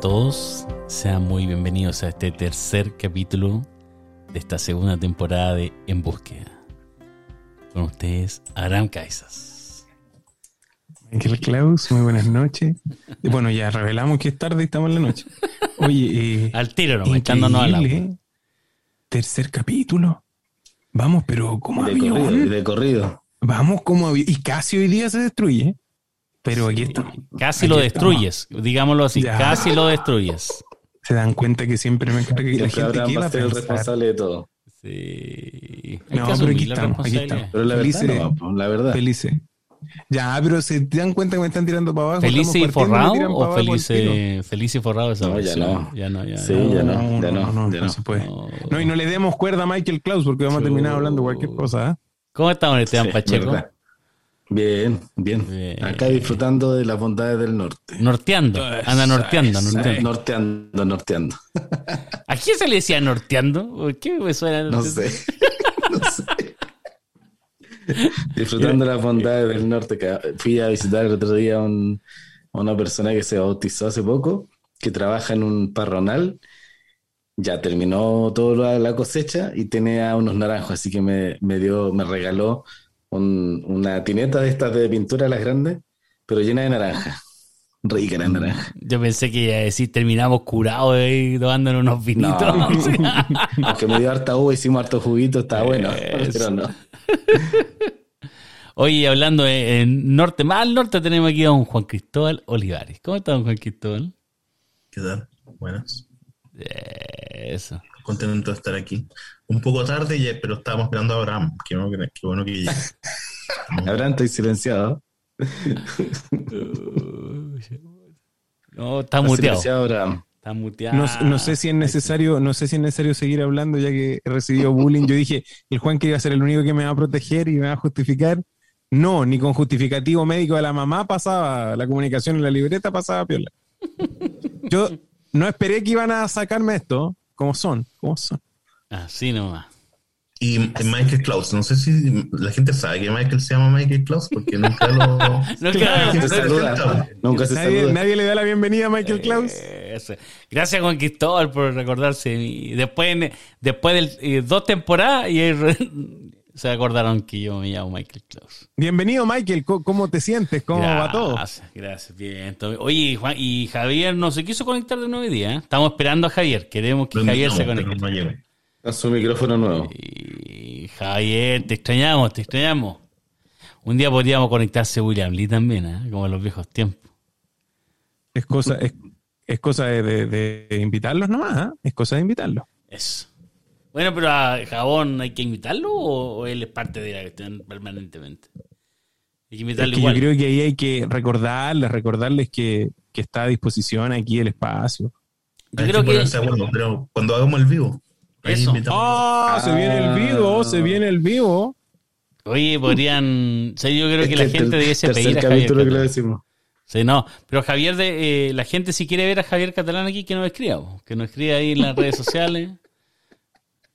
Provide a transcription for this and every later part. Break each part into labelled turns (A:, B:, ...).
A: A todos, sean muy bienvenidos a este tercer capítulo de esta segunda temporada de En Búsqueda. Con ustedes, Aram Kaisas.
B: Ángel Klaus, muy buenas noches. Bueno, ya revelamos que es tarde y estamos en la noche. Oye, eh,
A: Al tiro, no, echándonos al agua.
B: increíble, tercer capítulo. Vamos, pero como
C: De
B: avión.
C: corrido, de corrido.
B: Vamos como avión. Y casi hoy día se destruye. Pero aquí estamos.
A: Casi
B: Aquí
A: lo
B: estamos.
A: destruyes, digámoslo así,
B: Ya.
A: casi lo destruyes.
B: Se dan cuenta que siempre me encarga que la gente que
C: va
B: va
C: a
B: a
C: ser el
B: pensar.
C: responsable de todo.
A: Sí.
B: No, pero aquí estamos, aquí estamos.
C: Pero la verdad,
B: Felices.
C: no, la verdad.
B: Felices. Ya, pero se dan cuenta que me están tirando para abajo.
A: ¿Feliz y forrado o
B: al
A: feliz, y forrado esa
C: No, ya
A: versión?
C: no.
A: Ya no, ya
C: Sí,
A: no.
C: ya no, ya
B: no,
C: no,
B: no,
C: ya
B: no
C: no.
B: se puede.
A: No.
B: No, y no le demos cuerda a Michael Klaus porque vamos a terminar hablando cualquier cosa. ¿eh?
A: ¿Cómo estamos, Esteban
C: Sí,
A: Pacheco?
C: verdad. Bien, bien,
A: Bien.
C: Acá disfrutando de las bondades del norte.
A: Norteando, anda norteando, norteando.
C: Norteando, norteando.
A: ¿A quién se le decía norteando? ¿Por qué me suena?
C: No sé. no sé. Disfrutando de las bondades del norte. Fui a visitar el otro día a un- una persona que se bautizó hace poco, que trabaja en un parronal. Ya terminó toda la, la cosecha y tenía unos naranjos, así que me, me dio, me regaló un- una tineta de estas de pintura, las grandes, pero llena de naranja. Rica la naranja.
A: Yo pensé que iba a decir terminamos curados ahí tomándonos unos vinitos.
C: No. Aunque me dio harta uva, hicimos harto juguito, está bueno,
A: Eso.
C: pero no.
A: Oye, hablando en norte, más al norte tenemos aquí a don Juan Cristóbal Olivares. ¿Cómo está don Juan Cristóbal?
D: ¿Qué tal? Buenas.
A: Eso.
D: Contento de estar aquí. Un poco tarde, ya- pero estábamos esperando a Abraham. Qué bueno que, qué bueno que llegue.
C: Abraham, estoy silenciado.
A: No, está
C: Está
A: muteado.
C: silenciado, Abraham.
A: Está muteado.
B: No, no sé si es necesario, no sé si es necesario seguir hablando ya que he recibido bullying. Yo dije, el Juan que iba a ser el único que me va a proteger y me va a justificar. No, ni con justificativo médico de la mamá pasaba, la comunicación en la libreta pasaba piola. Yo no esperé que iban a sacarme esto, como son, como son.
A: Así nomás.
D: Y Michael Klaus, no sé si la gente sabe que Michael se llama Michael Klaus porque nunca lo.
A: No,
B: Claro.
A: claro.
C: Se saluda. Nunca se
B: Nadie,
C: saluda.
B: nadie le da la bienvenida a Michael Klaus.
A: Eso. Gracias Juan Cristóbal por recordarse. de mí. Después, después de dos temporadas y ahí re- se acordaron que yo me llamo Michael Klaus.
B: Bienvenido, Michael. ¿Cómo, cómo te sientes? ¿Cómo va todo?
A: Gracias, gracias. Bien. Oye, Juan, y Javier no se quiso conectar de nuevo hoy día. ¿eh? Estamos esperando a Javier. Queremos que Javier se conecte.
D: no
C: A su micrófono nuevo.
A: Y Javier, te extrañamos, te extrañamos. Un día podríamos conectarse William Lee también, ¿eh? como en los viejos tiempos.
B: Es cosa, es, es cosa de, de- de invitarlos nomás, ¿ah? Es cosa de invitarlos.
A: Eso. Bueno, pero a Jabón hay que invitarlo o, o él es parte de la cuestión permanentemente. Hay que
B: Es
A: invitarlo
B: que
A: igual.
B: yo creo que ahí hay que recordarles, recordarles que, que está a disposición aquí el espacio.
A: Yo creo
D: que pero cuando hagamos el vivo.
A: Eso.
B: ¡Ah! se viene el vivo, se viene el vivo.
A: Oye, podrían. o sea, yo creo
C: Es
A: que la
C: el
A: gente debiese pedir a Javier
C: que lo decimos.
A: Sí, no. Pero Javier, de, eh, la gente si quiere ver a Javier Catalán aquí, que nos escriba. Que nos escriba ahí en las redes sociales.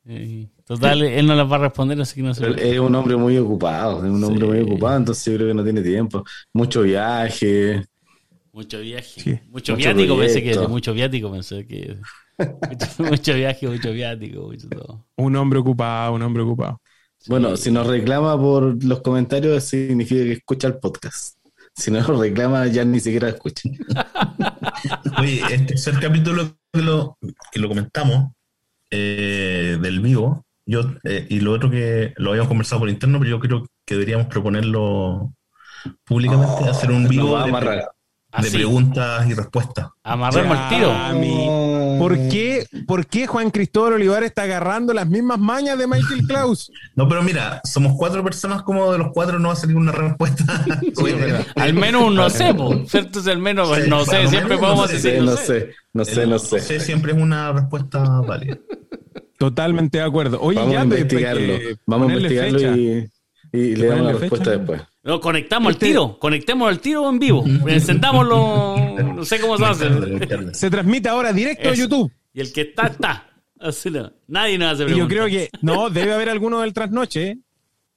A: Eh, total, él no las va a responder, así que no se
C: es un hombre muy ocupado, es un hombre muy ocupado, entonces yo creo que no tiene tiempo. Mucho viaje.
A: Mucho viaje.
B: Sí.
A: Mucho,
C: Mucho
A: viático pensé que
C: proyecto.
A: Mucho viático pensé que mucho, mucho viaje, mucho viático, mucho todo.
B: Un hombre ocupado, un hombre ocupado.
C: Bueno, si nos reclama por los comentarios, significa que escucha el podcast. Si no nos reclama, ya ni siquiera escucha.
D: Oye, este tercer capítulo que lo, que lo comentamos eh, del vivo, yo eh, y lo otro que lo habíamos conversado por interno, pero yo creo que deberíamos proponerlo públicamente, hacer un vivo
C: va a
D: de, de preguntas y respuestas.
A: amarremos el tiro.
B: ¿Por qué, ¿Por qué Juan Cristóbal Olivares está agarrando las mismas mañas de Michael Klaus?
D: No, pero mira, somos cuatro personas, como de los cuatro no va a salir una respuesta. Oye,
A: Al menos un no sé, po, ¿cierto? Es al menos pues,
D: Sí,
A: no sé, siempre
D: no
A: podemos
D: sé,
A: decir
C: Sí,
A: no
C: no
A: sé.
C: sé, no sé, no sé.
D: siempre es una respuesta válida.
B: Totalmente de acuerdo. Oye,
C: Vamos
B: ya
C: a
B: te-
C: investigarlo. Vamos a investigarlo
B: fecha.
C: y, y le damos la respuesta
B: fecha.
C: después.
A: No, conectamos al
B: Este-
A: tiro, conectemos al tiro en vivo. Encendámoslo, no sé cómo se hace.
B: Se transmite ahora directo a. YouTube.
A: Y el que está, está. Así no. Nadie nos hace
B: Y yo
A: preguntas.
B: creo que no, debe haber alguno del trasnoche. ¿eh?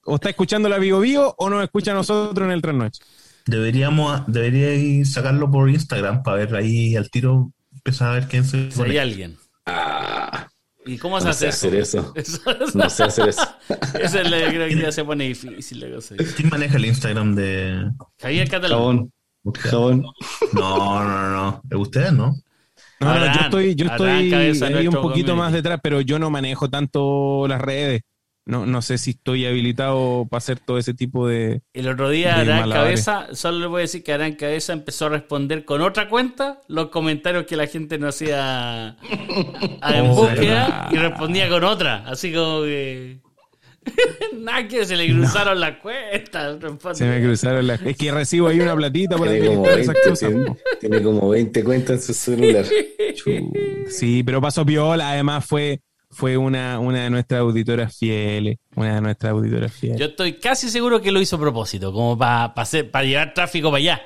B: O está escuchando la Vivo Vivo o nos escucha a nosotros en el trasnoche.
D: Deberíamos, deberíais sacarlo por Instagram para ver ahí al tiro empieza a ver quién se
A: Si hay alguien.
C: Ah,
A: ¿Y cómo se
C: no
A: hace
C: sé
A: eso?
C: hacer eso.
A: Eso es-
C: No sé hacer eso.
A: Eso es que creo que ya se pone difícil la cosa.
D: ¿Quién maneja el Instagram de
A: Javier Catalán.
C: Jabón. Jabón.
D: No, no, no. ¿Es usted, no?
B: No, no, yo estoy, yo estoy
A: de
B: ahí un poquito más detrás, pero yo no manejo tanto las redes. No, no sé si estoy habilitado para hacer todo ese tipo de.
A: El otro día Arán. Cabeza, solo le voy a decir que Arán Cabeza empezó a responder con otra cuenta los comentarios que la gente no hacía a- en
B: Oh,
A: búsqueda y respondía con otra. Así como que. Nada que se le cruzaron las cuentas.
B: Se me cruzaron las. Es que recibo ahí una platita por ahí.
C: Tiene como,
B: esas
C: 20,
B: cosas,
C: tiene,
B: po.
C: tiene como 20 cuentas en su celular.
B: Sí, pero pasó piola. Además, fue, fue una, una de nuestras auditoras fieles. Una de nuestras auditoras fieles.
A: Yo estoy casi seguro que lo hizo a propósito, como para para llevar tráfico para allá.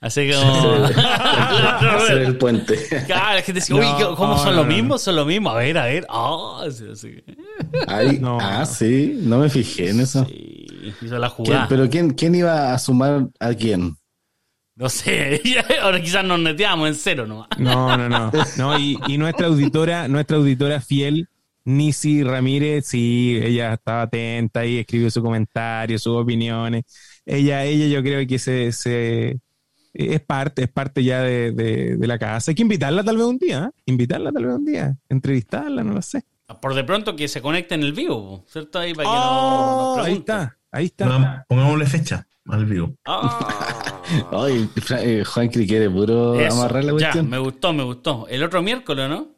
A: Así como.
C: Hacer el puente.
A: Claro, la gente dice, uy,
B: No,
A: ¿cómo son
B: no,
A: los
B: no.
A: mismos? Son los mismos. A ver, a ver. Ah.
C: Ay. Ah, sí, no me fijé en eso.
A: Sí, hizo la
C: ¿Quién-
A: jugada.
C: pero ¿quién, ¿quién iba a sumar a quién?
A: No sé, ahora quizás nos neteamos en cero nomás.
B: No, no, no. no y, y nuestra auditora, nuestra auditora fiel, Nisi Ramírez, sí, ella estaba atenta y escribió su comentario, sus opiniones. Ella, ella yo creo que se, se es parte, es parte ya de, de- de la casa. Hay que invitarla tal vez un día, ¿eh? invitarla tal vez un día, entrevistarla, no lo sé.
A: Por de pronto que se conecte en el vivo, ¿cierto? Ahí para que
B: Oh,
A: nos, nos
B: ahí está, ahí está.
D: No, pongámosle fecha al vivo.
A: Ah,
C: Ay, eh, Juan Cri quiere puro
A: eso,
C: amarrar la
A: ya,
C: cuestión.
A: me gustó, me gustó. El otro miércoles, ¿no?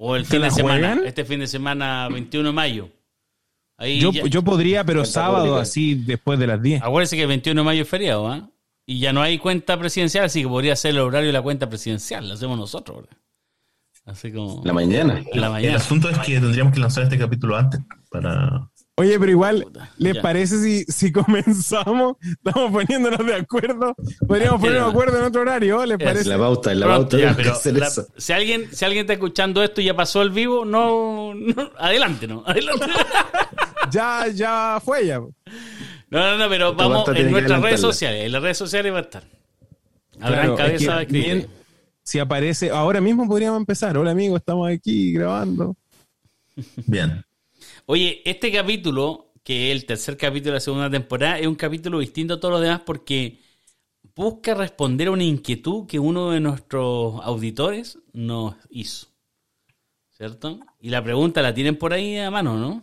A: O el
B: ¿Se
A: fin de semana,
B: juegan?
A: este fin de semana 21 de mayo. Ahí
B: Yo,
A: ya-
B: yo podría, pero sábado así después de las 10.
A: Acuérdense que el 21 de mayo es feriado, ¿ah? Y ya no hay cuenta presidencial, así que podría ser el horario de la cuenta presidencial. Lo hacemos nosotros, ¿verdad? Así como.
C: La mañana.
A: la
D: El
A: mañana.
D: asunto es que tendríamos que lanzar este capítulo antes para.
B: Oye, pero igual, ¿les
A: ya.
B: parece si, si comenzamos? Estamos poniéndonos de acuerdo. Podríamos ponernos de acuerdo en otro horario, ¿les
A: Es
B: parece?
C: La pauta, la
A: Pronto,
C: pauta.
A: ya,
C: tenemos que
A: pero
C: hacer
A: la-
C: eso.
A: si alguien si alguien está escuchando esto y ya pasó el vivo, no, no, adelante, no, adelante.
B: Ya, ya fue ya.
A: No, no, no, pero
C: Esta
A: vamos en
C: que
A: nuestras redes sociales, en las redes sociales va a estar. Habrán
B: Claro, es
A: cabeza
B: que
A: a escribir.
B: bien, si aparece, ahora mismo podríamos empezar. Hola amigo, estamos aquí grabando.
D: Bien.
A: Oye, este capítulo, que es el tercer capítulo de la segunda temporada, es un capítulo distinto a todos los demás porque busca responder a una inquietud que uno de nuestros auditores nos hizo. ¿Cierto? Y la pregunta la tienen por ahí a mano, ¿no?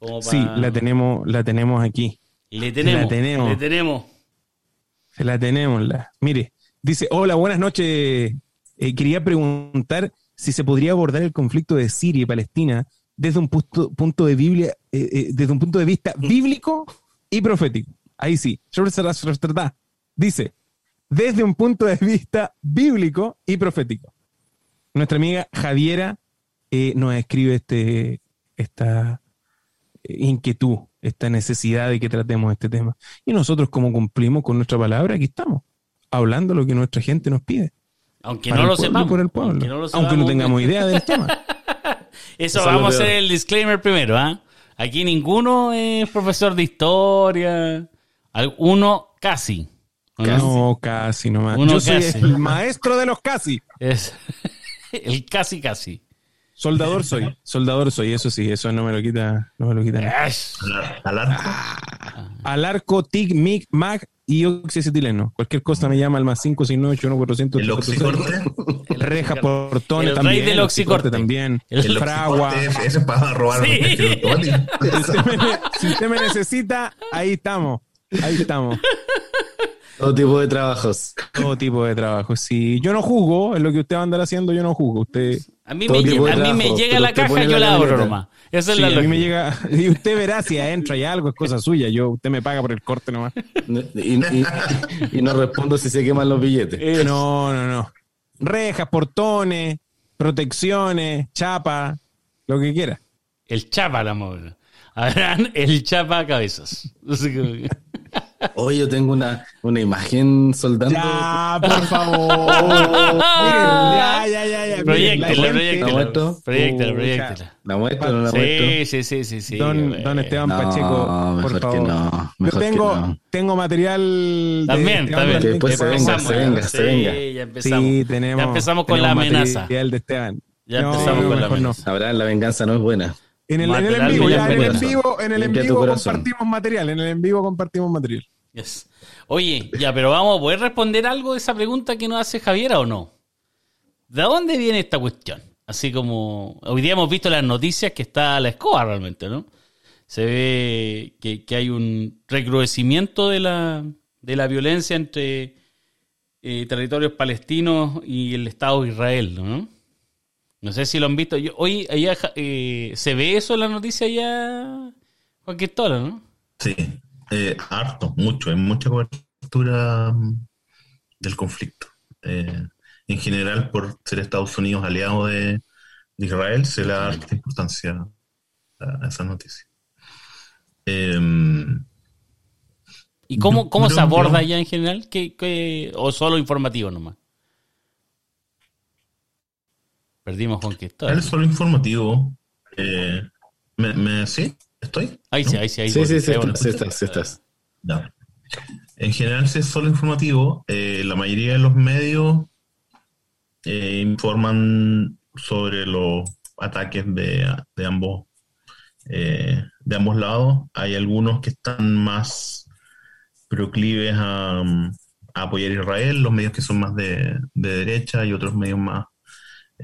A: Como
B: Sí, la tenemos, la tenemos aquí.
A: Le tenemos.
B: la tenemos.
A: Le tenemos.
B: Se la tenemos. La. Mire, dice, hola, buenas noches. Eh, quería preguntar si se podría abordar el conflicto de Siria y Palestina desde un punto, punto de Biblia, eh, eh, desde un punto de vista bíblico y profético. Ahí sí. Dice, desde un punto de vista bíblico y profético. Nuestra amiga Javiera eh, nos escribe este, esta eh, inquietud, esta necesidad de que tratemos este tema. Y nosotros, como cumplimos con nuestra palabra, aquí estamos, hablando lo que nuestra gente nos pide.
A: Aunque no lo sepamos.
B: por el pueblo.
A: Aunque no, lo
B: Aunque no
A: sepamos.
B: tengamos idea del tema.
A: Eso
C: Eso es
A: vamos a hacer el disclaimer primero, ¿ah? Aquí ninguno es profesor de historia. Uno casi. ¿o no?
B: Casi nomás.
A: Uno
B: Yo soy
A: casi.
B: el maestro de los casi.
A: Es el casi casi.
B: Soldador soy, soldador soy, eso sí, eso no me lo quita, no me lo quita.
A: Ash.
D: Al, ar- al arco.
B: Al arco, TIC, MIC, MAC y oxietileno. Cualquier cosa me llama al más 569 400
D: El oxicorte.
B: Reja, portones
A: El
B: también.
A: rey del oxicorte.
B: también.
A: El
D: El
B: fragua.
D: ese es para robar.
A: Sí.
B: Si usted, me, si usted me necesita, ahí estamos. Ahí estamos.
C: Todo tipo de trabajos.
B: Todo tipo de trabajo. Si yo no juzgo, es lo que usted va a andar haciendo, yo no juzgo. Usted,
A: A mí, me, a mí llega la caja y yo
C: la
A: abro nomás. Esa es
B: sí,
A: la
B: a mí me llega, y usted verá si adentro hay algo, es cosa suya. Yo, usted me paga por el corte nomás.
C: Y, y- y no respondo si se queman los billetes.
B: Eh, no, no, no. Rejas, portones, protecciones, chapa, lo que quiera.
A: El chapa la móvil. Habrán el chapa cabezas. Que-
C: Hoy yo tengo una, una imagen soldando.
B: Ya, por favor. ya, ya, ya, ya.
A: Proyectela,
B: Miren, la gente-
C: ¿La
A: proyectela. Proyectela, proyectela.
C: ¿La muestro o no la muestro?
A: Sí, sí, sí, sí, sí.
B: Don, don Esteban
C: No,
B: Pacheco,
C: mejor
B: por
C: que
B: favor.
C: no,
B: Yo
C: mejor que
B: tengo,
C: no.
B: tengo material. de
A: También,
B: Esteban
A: también.
C: Que después se
A: Ya
C: venga,
A: empezamos,
C: se venga,
A: sí,
C: se venga.
A: ya empezamos.
B: Sí, tenemos.
A: Ya empezamos con la amenaza.
B: material de Esteban.
A: Ya
B: No,
A: empezamos con la
B: no.
A: amenaza.
C: Abraham, la venganza no es buena.
B: En el, en el en vivo, ya, en el en vivo, en el en vivo compartimos material. En el en vivo compartimos material.
A: Oye, ya, pero vamos a poder responder algo de esa pregunta que nos hace Javiera o no. ¿De dónde viene esta cuestión? Así como hoy día hemos visto las noticias que está la escoba realmente, ¿no? Se ve que, hay un recrudecimiento de la, de la violencia entre eh, territorios palestinos y el Estado de Israel, ¿no? No sé si lo han visto. Yo, hoy allá eh, se ve eso en la noticia ya, Juan Cristóbal, ¿no?
D: Sí, eh, harto, mucho, hay mucha cobertura mm, del conflicto. Eh, en general, por ser Estados Unidos aliado de, de Israel, se le da harta importancia a, esa noticia. Em,
A: ¿Y cómo, cómo se
D: que-
A: aborda ya en general? ¿Qué, qué- o solo informativo nomás? Perdimos Juan
D: él
A: Cristóbal.
D: es solo informativo. Eh, ¿me, me- sí? ¿Estoy?
A: Ahí sí, ahí sí, ahí
C: Sí,
A: voy.
C: sí, sí, estás, sí estás, sí estás.
D: Ya. En general, si es solo informativo, eh, la mayoría de los medios eh, informan sobre los ataques de, de ambos eh, de ambos lados. Hay algunos que están más proclives a, a apoyar a Israel, los medios que son más de, de derecha y otros medios más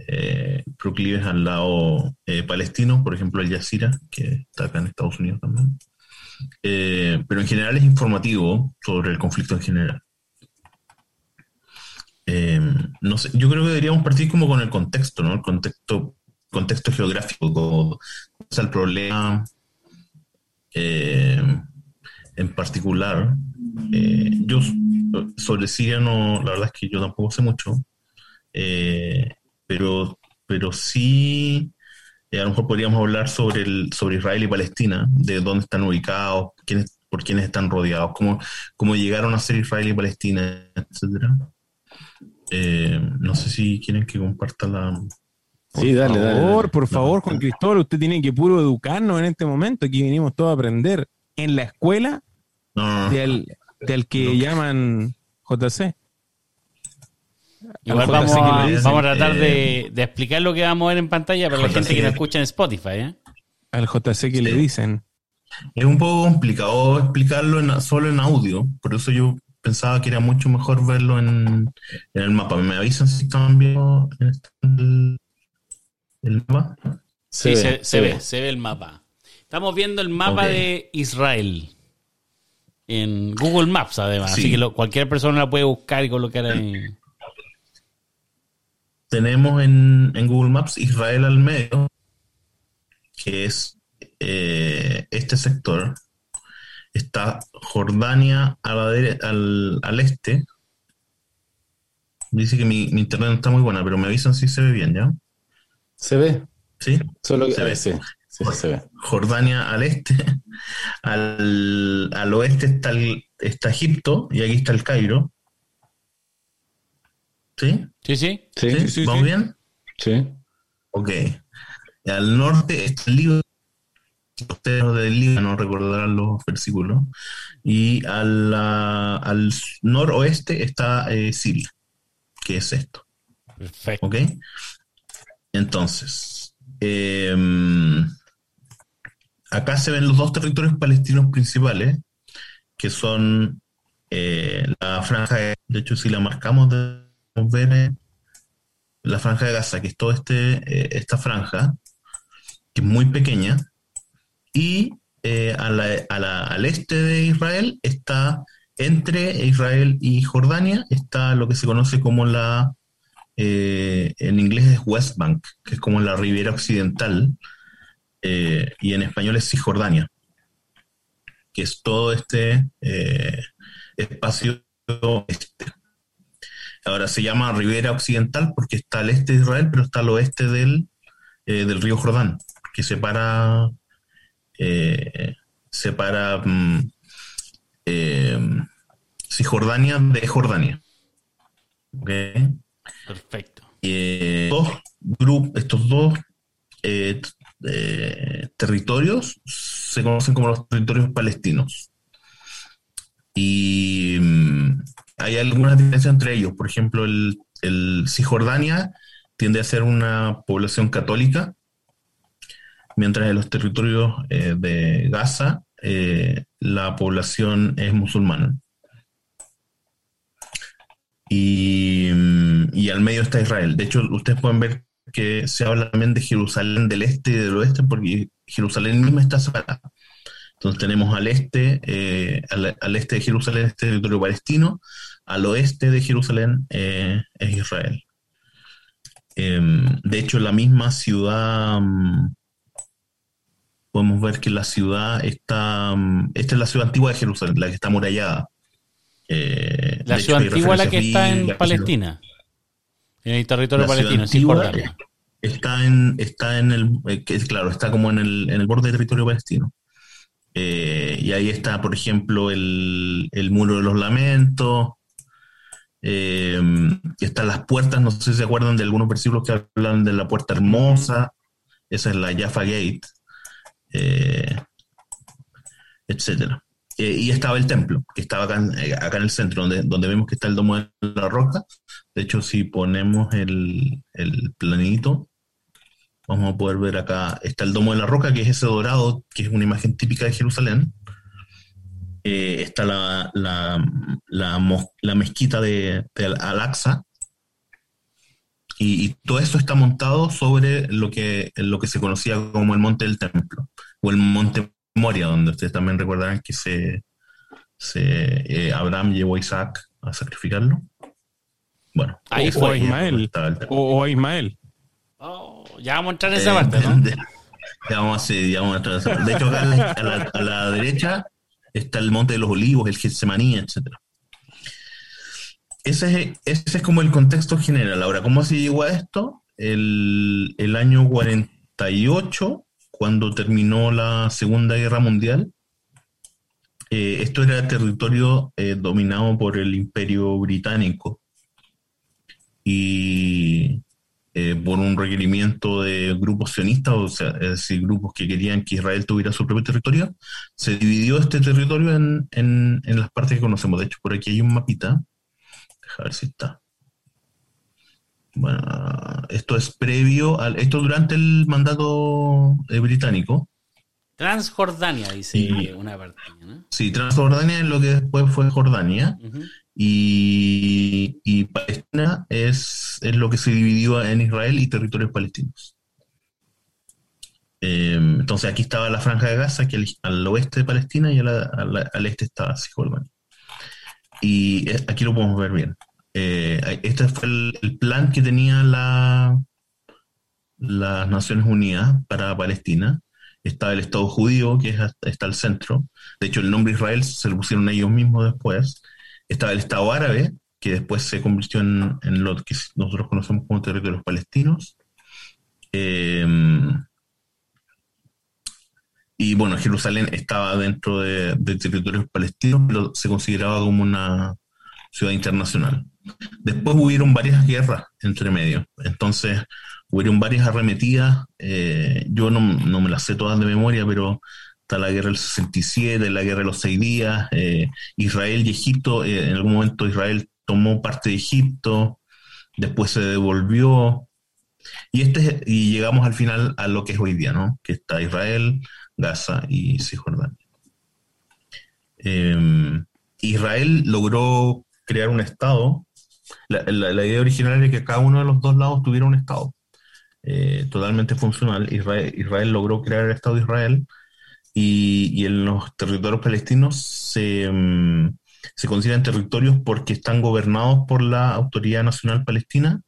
D: eh, proclives al lado eh, palestino, por ejemplo el Jazeera, que está acá en Estados Unidos también. Eh, pero en general es informativo sobre el conflicto en general. Eh, no sé, yo creo que deberíamos partir como con el contexto, ¿no? El contexto, contexto geográfico, o sea, el problema en particular. Yo sobre Siria no, la verdad es que yo tampoco sé mucho, pero, pero sí eh, a lo mejor podríamos hablar sobre, el, sobre Israel y Palestina, de dónde están ubicados, quiénes, por quiénes están rodeados, cómo, cómo llegaron a ser Israel y Palestina, etcétera. Eh, no sé si quieren que comparta la...
C: Sí, dale,
B: por
C: dale.
B: favor,
C: dale.
B: por favor, Juan Cristóbal, usted tiene que puro educarnos en este momento. Aquí venimos todos a aprender. En la escuela
D: No,
B: del, del que
D: Lo-
B: llaman JC.
A: Igual
B: Al
A: vamos a,
B: dicen,
A: vamos a tratar
D: eh,
A: de, de explicar lo que vamos a ver en pantalla para la gente que nos escucha en Spotify. ¿eh?
B: Al JC que le dicen.
D: Es un poco complicado explicarlo en- solo en audio, por eso yo pensaba que era mucho mejor verlo en, en el mapa. ¿Me avisan si están viendo el, el mapa?
A: Sí, se, se ve, se ve el mapa. Estamos viendo el mapa de Israel en Google Maps, además.
D: Sí.
A: Así que lo- cualquier persona la puede buscar y colocar ahí.
D: Tenemos en, en Google Maps Israel al medio, que es eh, este sector. Está Jordania a la dere- al, al este. Dice que mi, mi internet no está muy buena, pero me avisan si se ve bien, ¿ya?
C: Se ve.
D: ¿Sí?
C: Solo que
D: Se ve.
C: sí, sí, se ve.
D: Jordania al este, al, al oeste está, el- está Egipto y aquí está el Cairo. ¿Sí?
A: Sí, sí.
C: Sí,
D: ¿Sí?
B: sí,
D: ¿Vamos
B: sí.
D: bien?
C: sí.
D: Ok. Al norte está el Líbano. Ustedes del Líbano recordarán los versículos. Y a la- al noroeste está eh, Siria, que es esto.
A: Perfecto.
D: ¿Ok? Entonces, em, acá se ven los dos territorios palestinos principales, que son eh, la franja, de, de hecho si la marcamos, ver la franja de Gaza, que es toda este, eh, esta franja, que es muy pequeña, y eh, a la- al este de Israel está, entre Israel y Jordania, está lo que se conoce como la eh, en inglés es West Bank, que es como la ribera occidental, y en español es Cisjordania, que es todo este espacio este. Ahora se llama ribera occidental porque está al este de Israel, pero está al oeste del, eh, del río Jordán, que separa, eh, separa mm, eh, Cisjordania de Jordania.
A: Perfecto.
D: Dos estos dos territorios se conocen como los territorios palestinos. Y mm, hay algunas diferencias entre ellos. Por ejemplo, el, el Cisjordania tiende a ser una población católica, mientras en los territorios eh, de Gaza eh, la población es musulmana. Y, y al medio está Israel. De hecho, ustedes pueden ver que se habla también de Jerusalén del este y del oeste, porque Jerusalén misma está separada. Entonces tenemos al este, eh, al, al este de Jerusalén es territorio palestino, al oeste de Jerusalén eh, es Israel. Em, de hecho, la misma ciudad, mm, podemos ver que la ciudad está, mm, esta es la ciudad antigua de Jerusalén, la que está amurallada. Eh,
A: La ciudad
D: hecho,
A: antigua la que está en Palestina. En el territorio palestino,
D: antigua
A: Cisjordania.
D: está en, está en el, claro, está como en el, en el borde del territorio palestino. Eh, y ahí está, por ejemplo, el, el muro de los lamentos. Eh, están las puertas, no sé si se acuerdan de algunos versículos que hablan de la puerta hermosa. Esa es la Jaffa Gate, eh, etcétera. Eh, y estaba el templo, que estaba acá en, eh, acá en el centro, donde, donde vemos que está el domo de la roca. De hecho, si ponemos el, el planito, vamos a poder ver acá, está el domo de la roca, que es ese dorado, que es una imagen típica de Jerusalén. Eh, está la, la, la, mos- la mezquita de, de Al-Aqsa. Y, y todo eso está montado sobre lo que, lo que se conocía como el monte del templo, o el monte Moria, donde ustedes también recordarán que se, se eh, Abraham llevó a Isaac a sacrificarlo. Bueno,
A: Ahí fue.
B: a Ismael. O, o a Ismael.
A: Oh, ya vamos a entrar en esa
D: Eh,
A: parte, ¿no?
D: de- ya vamos a hacer- ya vamos a entrar en esa parte. De hecho, acá a la, a la- a la derecha está el Monte de los Olivos, el Getsemaní, etcétera. Ese es, ese es como el contexto general. Ahora, ¿cómo se llegó a esto? El, el año 48, cuando terminó la Segunda Guerra Mundial, eh, esto era territorio eh, dominado por el Imperio Británico. Y eh, por un requerimiento de grupos sionistas, o sea, es decir, grupos que querían que Israel tuviera su propio territorio, se dividió este territorio en, en- en las partes que conocemos. De hecho, por aquí hay un mapita. Deja ver si está. Bueno, esto es previo al. Esto durante el mandato eh, británico.
A: Transjordania, dice
D: Y-
A: una parte. ¿no?
D: Sí, Transjordania es lo que después fue Jordania.
A: Ujú.
D: Y, y Palestina es, es lo que se dividió en Israel y territorios palestinos. Eh, entonces aquí estaba la franja de Gaza, que al, al oeste de Palestina y al este estaba Cisjordania. Y eh, aquí lo podemos ver bien. Eh, este fue el, el plan que tenía la, las Naciones Unidas para Palestina. Estaba el Estado judío, que es está al centro. De hecho, el nombre Israel se lo pusieron ellos mismos después. Estaba el Estado árabe, que después se convirtió en, en lo que nosotros conocemos como territorios palestinos. Eh, y bueno, Jerusalén estaba dentro de, de territorios palestinos, pero se consideraba como una ciudad internacional. Después hubieron varias guerras entre medio. Entonces, hubieron varias arremetidas. eh, yo no, no me las sé todas de memoria, pero está la guerra del 67, la guerra de los seis días. eh, Israel y Egipto, eh, en algún momento Israel tomó parte de Egipto, después se devolvió. Y, este, es- y llegamos al final a lo que es hoy día, ¿no? Que está Israel, Gaza y Cisjordania. Eh, Israel logró crear un Estado. La idea original era que cada uno de los dos lados tuviera un Estado eh, totalmente funcional. Israel, Israel logró crear el Estado de Israel y, en los territorios palestinos se, mm, se consideran territorios porque están gobernados por la Autoridad Nacional Palestina,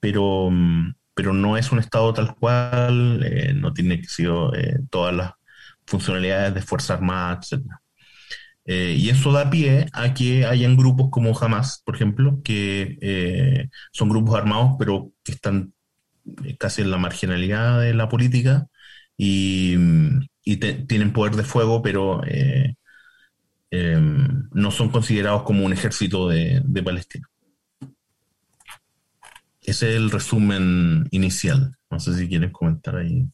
D: pero, mm, pero no es un Estado tal cual, eh, no tiene que ser eh, todas las funcionalidades de Fuerza Armada, etc. Eh, y eso da pie a que hayan grupos como Hamas, por ejemplo, que son grupos armados, pero que están casi en la marginalidad de la política y, mm, y te- tienen poder de fuego, pero eh, eh, no son considerados como un ejército de, de Palestina. Ese es el resumen inicial. No sé si quieres comentar ahí.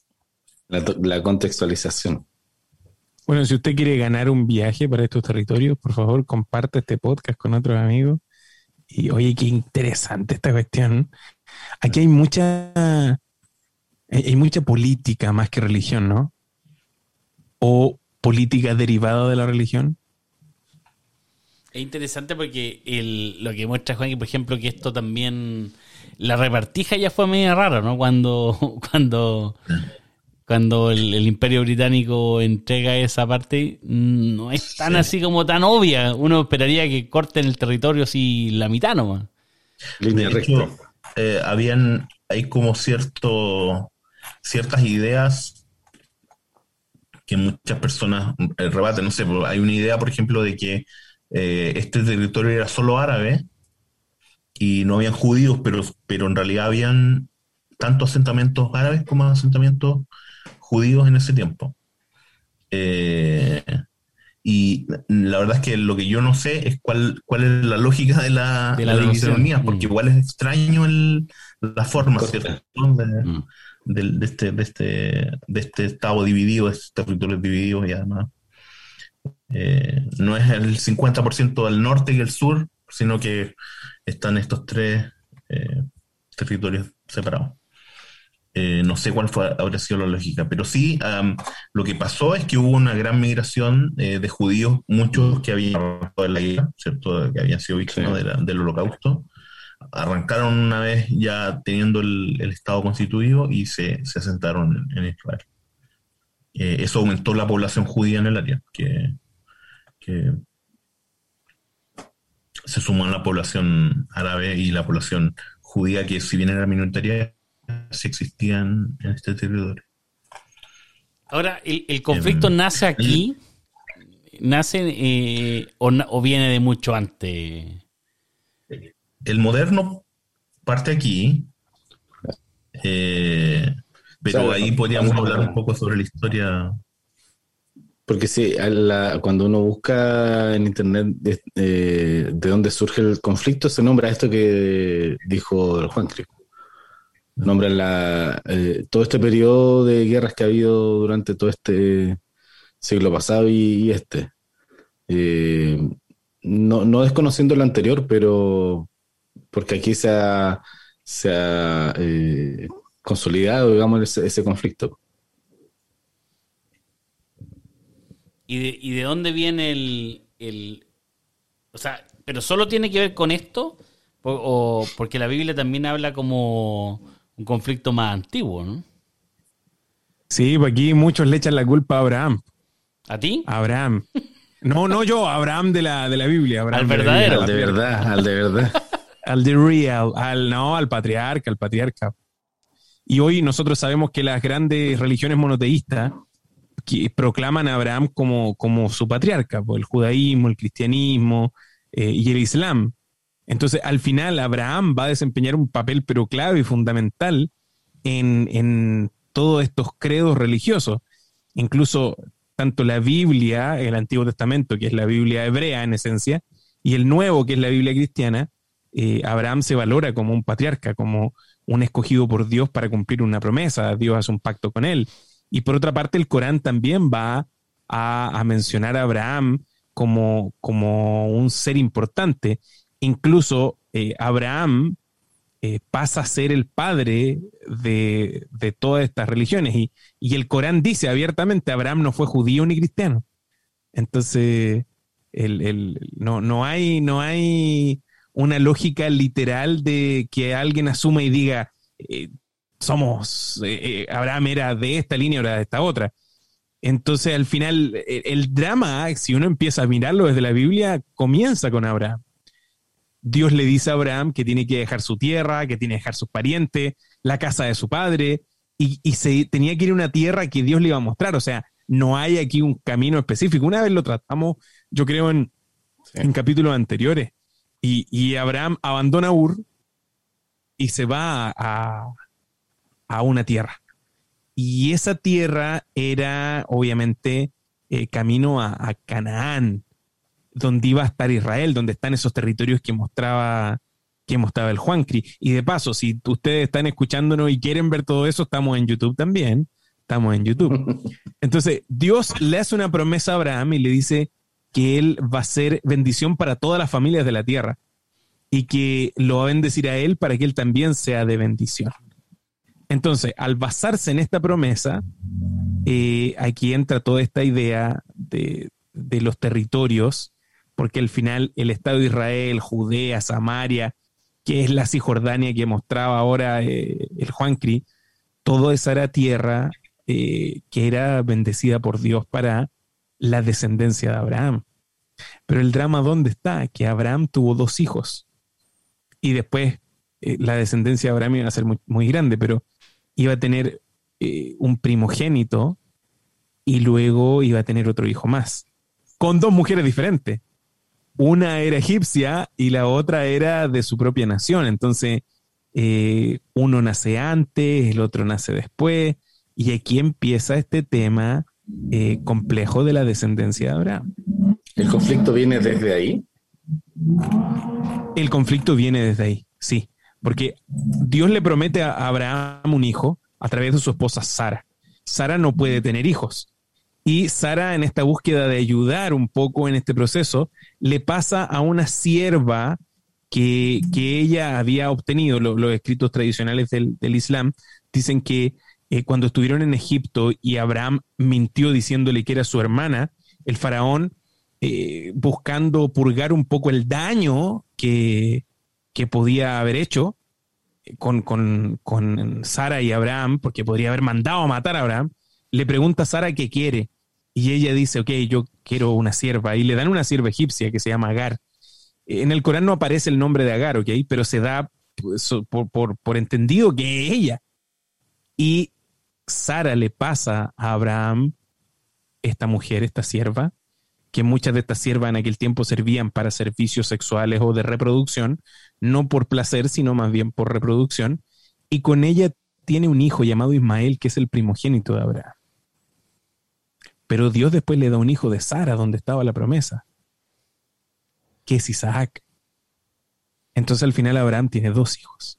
C: La, la contextualización.
B: Bueno, si usted quiere ganar un viaje para estos territorios, por favor, comparte este podcast con otros amigos. Y oye, qué interesante esta cuestión. Aquí hay mucha, hay mucha política más que religión, ¿no? O política derivada de la religión.
A: Es interesante porque el, lo que muestra Juan, que por ejemplo, que esto también. La repartija ya fue medio raro, ¿no? Cuando, cuando, cuando el, el Imperio Británico entrega esa parte, no es tan
D: Sí.
A: así como tan obvia. Uno esperaría que corten el territorio así la mitad nomás.
C: Línea recta.
D: eh, habían, hay como cierto, ciertas ideas que muchas personas eh, rebaten. No sé, pues, hay una idea, por ejemplo, de que eh, este territorio era solo árabe y no habían judíos, pero, pero en realidad habían tanto asentamientos árabes como asentamientos judíos en ese tiempo. Eh, y la verdad es que lo que yo no sé es cuál, cuál es la lógica de la,
A: De la
D: de
A: división.
D: Porque
A: Mm.
D: igual es extraño el, la forma. ¿cierto? De,
A: Mm.
D: Del- de este, de, este, de este estado dividido, de estos territorios divididos y además eh, no es el 50% del norte y el sur, sino que están estos tres eh, territorios separados. Eh, no sé cuál fue, habrá sido la lógica, pero sí am, lo que pasó es que hubo una gran migración eh, de judíos, muchos que habían arrancado de la guerra, ¿cierto? que habían sido víctimas
C: Sí.
D: de la- del holocausto, arrancaron una vez ya teniendo el, el Estado constituido y se, se asentaron en, en Israel. Eh, eso aumentó la población judía en el área, que, que se sumó a la población árabe y la población judía, que si bien era minoritaria, sí existían en este territorio.
A: Ahora, ¿el, el conflicto
D: Em,
A: nace aquí? ¿Nace eh, o viene de mucho antes?
D: El moderno parte aquí, eh, pero ahí podríamos hablar un poco sobre la historia.
C: Porque sí, la- cuando uno busca en internet de, eh, de dónde surge el conflicto, se nombra esto que dijo el Juan creo. Nombra la, eh, todo este periodo de guerras que ha habido durante todo este siglo pasado y, y este. Eh, no, no desconociendo lo anterior, pero porque aquí se ha, se ha eh, consolidado, digamos, ese, ese conflicto.
A: ¿Y de, y de dónde viene el, el- O sea, ¿pero solo tiene que ver con esto? O, o- porque la Biblia también habla como un conflicto más antiguo, ¿no?
B: Sí, pues aquí muchos le echan la culpa a Abraham.
A: ¿A ti?
B: Abraham. No, no yo, Abraham de la, de la Biblia. Abraham
A: Al
B: de la
A: verdadero.
B: Biblia.
C: Al de verdad, al de verdad.
B: Al de real, al no, al patriarca, al patriarca. Y hoy nosotros sabemos que las grandes religiones monoteístas que proclaman a Abraham como, como su patriarca, pues, el judaísmo, el cristianismo eh, y el islam. Entonces, al final, Abraham va a desempeñar un papel pero clave y fundamental en, en todos estos credos religiosos. Incluso tanto la Biblia, el Antiguo Testamento, que es la Biblia hebrea en esencia, y el Nuevo, que es la Biblia cristiana, eh, Abraham se valora como un patriarca, como un escogido por Dios para cumplir una promesa. Dios hace un pacto con él. Y por otra parte, el Corán también va a, mencionar a Abraham como, como un ser importante. Incluso eh, Abraham eh, pasa a ser el padre de, de todas estas religiones. Y, y el Corán dice abiertamente, Abraham no fue judío ni cristiano. Entonces, el, el- no, no, hay, no hay una lógica literal de que alguien asuma y diga, eh, somos, eh, eh, Abraham era de esta línea, ahora de esta otra. Entonces, al final, el, el drama, si uno empieza a mirarlo desde la Biblia, comienza con Abraham. Dios le dice a Abraham que tiene que dejar su tierra, que tiene que dejar sus parientes, la casa de su padre, y, y se tenía que ir a una tierra que Dios le iba a mostrar. O sea, no hay aquí un camino específico. Una vez lo tratamos, yo creo, en, en capítulos anteriores. Y, y Abraham abandona Ur y se va a, a una tierra. Y esa tierra era, obviamente, eh, camino a, a Canaán. donde iba a estar Israel, donde están esos territorios que mostraba, que mostraba el Juancri. Y de paso, si ustedes están escuchándonos y quieren ver todo eso, estamos en YouTube también. Estamos en YouTube. Entonces, Dios le hace una promesa a Abraham y le dice que él va a ser bendición para todas las familias de la tierra y que lo va a bendecir a él para que él también sea de bendición. Entonces, al basarse en esta promesa, eh, aquí entra toda esta idea de, de los territorios, porque al final el Estado de Israel, Judea, Samaria, que es la Cisjordania que mostraba ahora eh, el Juancri, todo esa era tierra eh, que era bendecida por Dios para la descendencia de Abraham. Pero el drama, ¿dónde está? Que Abraham tuvo dos hijos. Y después eh, la descendencia de Abraham iba a ser muy, grande, pero iba a tener un primogénito y luego iba a tener otro hijo más con dos mujeres diferentes. Una era egipcia y la otra era de su propia nación. Entonces, eh, uno nace antes, el otro nace después, y aquí empieza este tema eh, complejo de la descendencia de Abraham.
C: ¿El conflicto viene desde ahí?
B: El conflicto viene desde ahí, sí, porque Dios le promete a Abraham un hijo a través de su esposa Sara. Sara no puede tener hijos. Y Sara, en esta búsqueda de ayudar un poco en este proceso, le pasa a una sierva que, ella había obtenido. los escritos tradicionales del, Islam dicen que eh, cuando estuvieron en Egipto y Abraham mintió diciéndole que era su hermana, el faraón, eh, buscando purgar un poco el daño que, podía haber hecho eh, con, con, con Sara y Abraham, porque podría haber mandado a matar a Abraham, le pregunta a Sara qué quiere y ella dice, ok, yo quiero una sierva, y le dan una sierva egipcia que se llama Agar. En el Corán no aparece el nombre de Agar, ok, pero se da pues, por, entendido que es ella. Y Sara le pasa a Abraham esta mujer, esta sierva, que muchas de estas siervas en aquel tiempo servían para servicios sexuales o de reproducción, no por placer, sino más bien por reproducción, y con ella tiene un hijo llamado Ismael, que es el primogénito de Abraham. Pero Dios después le da un hijo de Sara, donde estaba la promesa, que es Isaac. Entonces al final Abraham tiene dos hijos.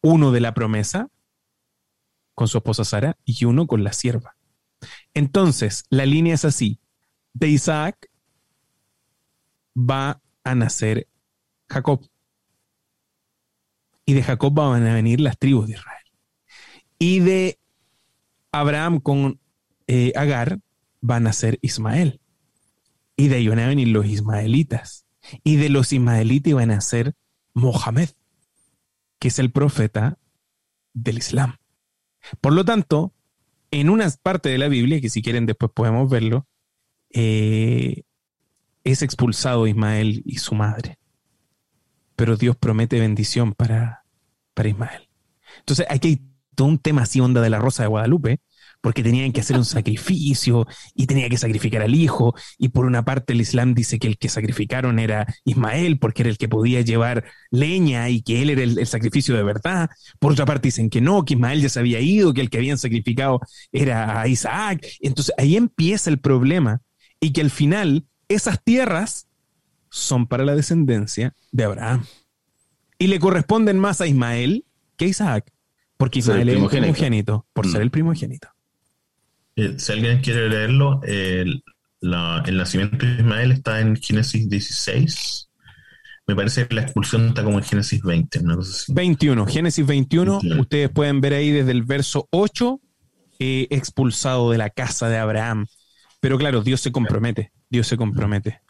B: Uno de la promesa, con su esposa Sara, y uno con la sierva. Entonces, la línea es así. De Isaac va a nacer Jacob. Y de Jacob van a venir las tribus de Israel. Y de Abraham con eh, Agar van a ser Ismael. Y de ahí van a venir los ismaelitas. Y de los ismaelitas van a ser Mohamed, que es el profeta del Islam. Por lo tanto, en una parte de la Biblia, que si quieren después podemos verlo, eh, es expulsado Ismael y su madre. Pero Dios promete bendición para, para Ismael. Entonces, aquí hay todo un tema así, onda de la Rosa de Guadalupe, porque tenían que hacer un sacrificio y tenía que sacrificar al hijo. Y por una parte el Islam dice que el que sacrificaron era Ismael, porque era el que podía llevar leña y que él era el, sacrificio de verdad. Por otra parte dicen que no, que Ismael ya se había ido, que el que habían sacrificado era Isaac. Entonces ahí empieza el problema y que al final esas tierras son para la descendencia de Abraham. Y le corresponden más a Ismael que a Isaac, porque Ismael es el primogénito, por ser mm. el primogénito.
D: Eh, si alguien quiere leerlo, el nacimiento de Ismael está en Génesis 16. Me parece que la expulsión está como en Génesis 20.
B: 21, Génesis 21, ustedes pueden ver ahí desde el verso 8, eh, expulsado de la casa de Abraham. Pero claro, Dios se compromete, Dios se compromete.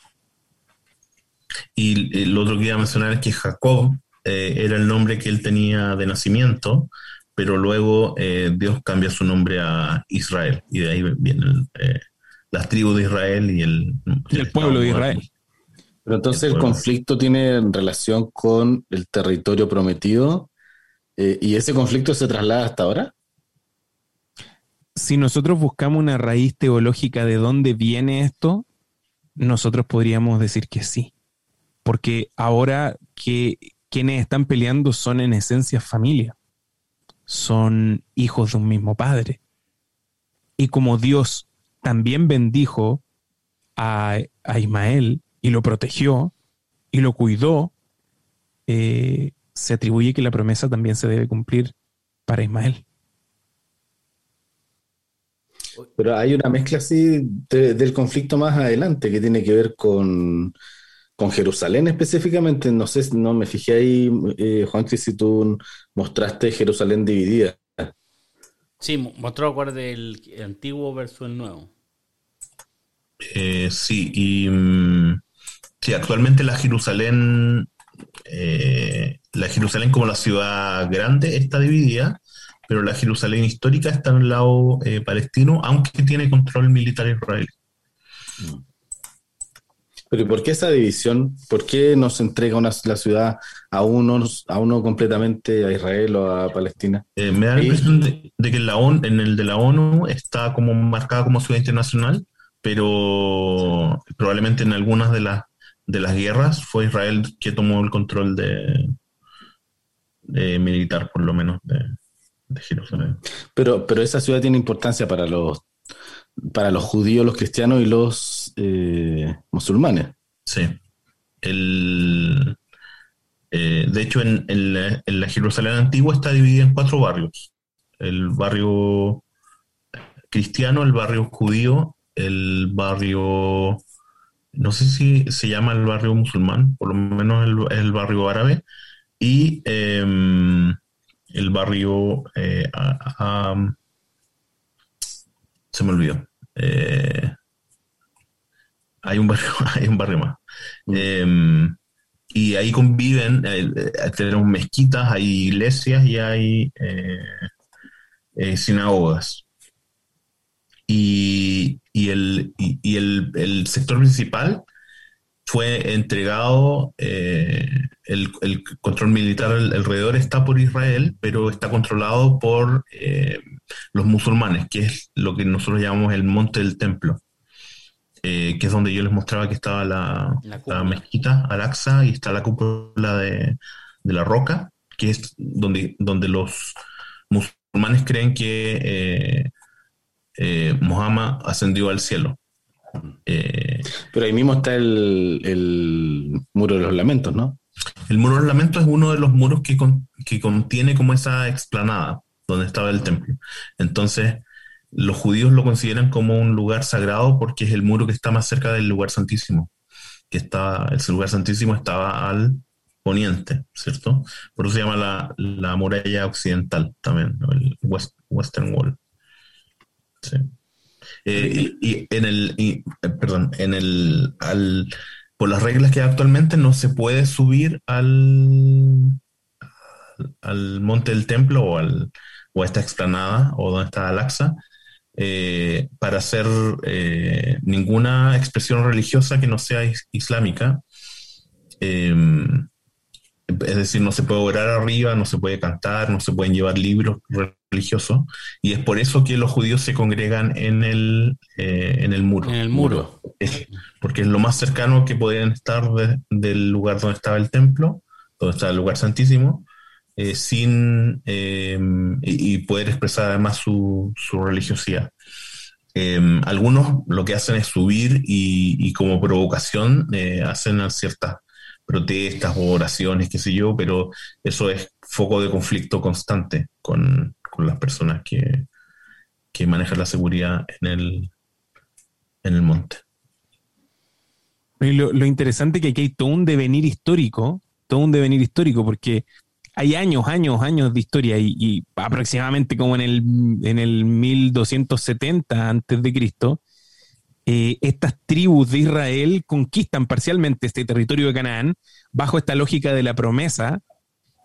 D: Y lo otro que iba a mencionar es que Jacob eh, era el nombre que él tenía de nacimiento, pero luego eh, Dios cambia su nombre a Israel y de ahí vienen eh, las tribus de Israel y el,
B: el, pueblo de Israel.
C: Pero entonces el, conflicto tiene relación con el territorio prometido eh, y ese conflicto se traslada hasta ahora.
B: Si nosotros buscamos una raíz teológica de dónde viene esto, nosotros podríamos decir que sí. Porque ahora que quienes están peleando son en esencia familia son hijos de un mismo padre. Y como Dios también bendijo a, Ismael, y lo protegió y lo cuidó, eh, se atribuye que la promesa también se debe cumplir para Ismael.
C: Pero hay una mezcla así del conflicto más adelante que tiene que ver con, Jerusalén específicamente. No sé, no me fijé ahí, eh, Juan, si tú mostraste Jerusalén dividida.
A: Sí, mostró acuérdate el antiguo versus el nuevo.
D: Eh, sí, y mm, sí, actualmente la Jerusalén, eh, la Jerusalén como la ciudad grande está dividida, pero la Jerusalén histórica está en el lado eh, palestino, aunque tiene control militar israelí.
C: Pero ¿por qué esa división? ¿Por qué no se entrega una, la ciudad a uno, a uno completamente a Israel o a Palestina?
D: me da la impresión de, que la en el de la ONU está como marcada como ciudad internacional, pero probablemente en algunas de las de las guerras fue Israel que tomó el control de, militar, por lo menos, de, Jerusalén.
C: Pero, pero esa ciudad tiene importancia para los para los judíos, los cristianos y los eh, musulmanes.
D: Sí. El, eh, de hecho, en, la, en, la, Jerusalén antigua está dividida en cuatro barrios. El barrio cristiano, el barrio judío el barrio, no sé si se llama el barrio musulmán, por lo menos el, el barrio árabe, y em, el barrio, eh, se me olvidó. Eh, hay un barrio, hay un barrio más. Mm. Em, y ahí conviven, eh, tenemos mezquitas, hay iglesias y hay sinagogas. Y, y el, y, el, el, sector principal fue entregado, eh, el, el, control militar alrededor está por Israel, pero está controlado por eh, los musulmanes, que es lo que nosotros llamamos el monte del templo, eh, que es donde yo les mostraba que estaba la, la, mezquita Al-Aqsa y está la cúpula de, de, la roca, que es donde, donde los musulmanes creen que eh, Muhammad ascendió al cielo.
C: Eh, Pero ahí mismo está el, muro de los lamentos, ¿no?
D: El muro de los lamentos es uno de los muros que, que contiene como esa explanada donde estaba el templo. Entonces, los judíos lo consideran como un lugar sagrado porque es el muro que está más cerca del lugar santísimo. Que está, el lugar santísimo estaba al poniente, ¿cierto? Por eso se llama la, la muralla occidental también, el Western Wall. Eh, y, en el, eh, perdón, en el, al, por las reglas que hay actualmente no se puede subir al, al monte del templo o, al, o a esta explanada o donde está Al-Aqsa eh, para hacer ninguna expresión religiosa que no sea islámica. Em, es decir, no se puede orar arriba, no se puede cantar, no se pueden llevar libros religioso y es por eso que los judíos se congregan en el, eh, en el muro.
A: En el muro.
D: porque es lo más cercano que podían estar del lugar donde estaba el templo, donde estaba el lugar santísimo, eh, sin eh, y, poder expresar además su, su religiosidad. algunos lo que hacen es subir y, y como provocación hacen ciertas protestas o oraciones, qué sé yo, pero eso es foco de conflicto constante con, con las personas que, manejan la seguridad en el, en el monte.
B: Lo, lo, interesante es que aquí hay todo un devenir histórico, todo un devenir histórico, porque hay años, años, años de historia y, aproximadamente como en el, en el 1270 antes de Cristo, eh, estas tribus de Israel conquistan parcialmente este territorio de Canaán bajo esta lógica de la promesa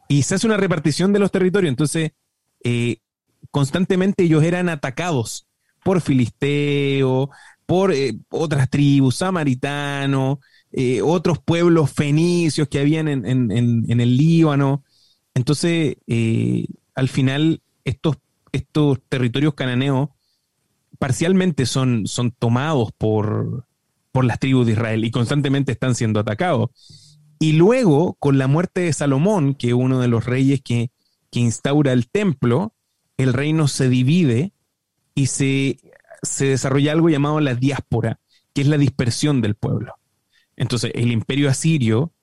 B: y se hace una repartición de los territorios. Entonces, eh, constantemente ellos eran atacados por filisteos, por eh, otras tribus, samaritanos, otros pueblos fenicios que habían en, el Líbano. Entonces, al final, estos, estos territorios cananeos parcialmente son, son tomados por, por las tribus de Israel y constantemente están siendo atacados. Y luego, con la muerte de Salomón, que es uno de los reyes que, instaura el templo, el reino se divide y se, desarrolla algo llamado la diáspora, que es la dispersión del pueblo. Entonces, el imperio asirio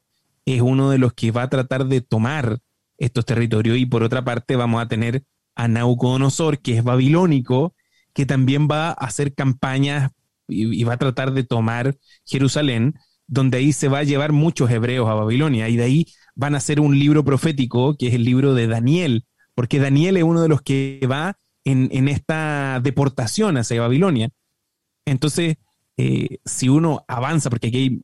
B: es uno de los que va a tratar de tomar estos territorios y por otra parte vamos a tener a Naucodonosor, que es babilónico, que también va a hacer campañas y, va a tratar de tomar Jerusalén, donde ahí se va a llevar muchos hebreos a Babilonia y de ahí van a hacer un libro profético, que es el libro de Daniel, porque Daniel es uno de los que va en, esta deportación hacia Babilonia. Entonces, eh, si uno avanza, porque aquí hay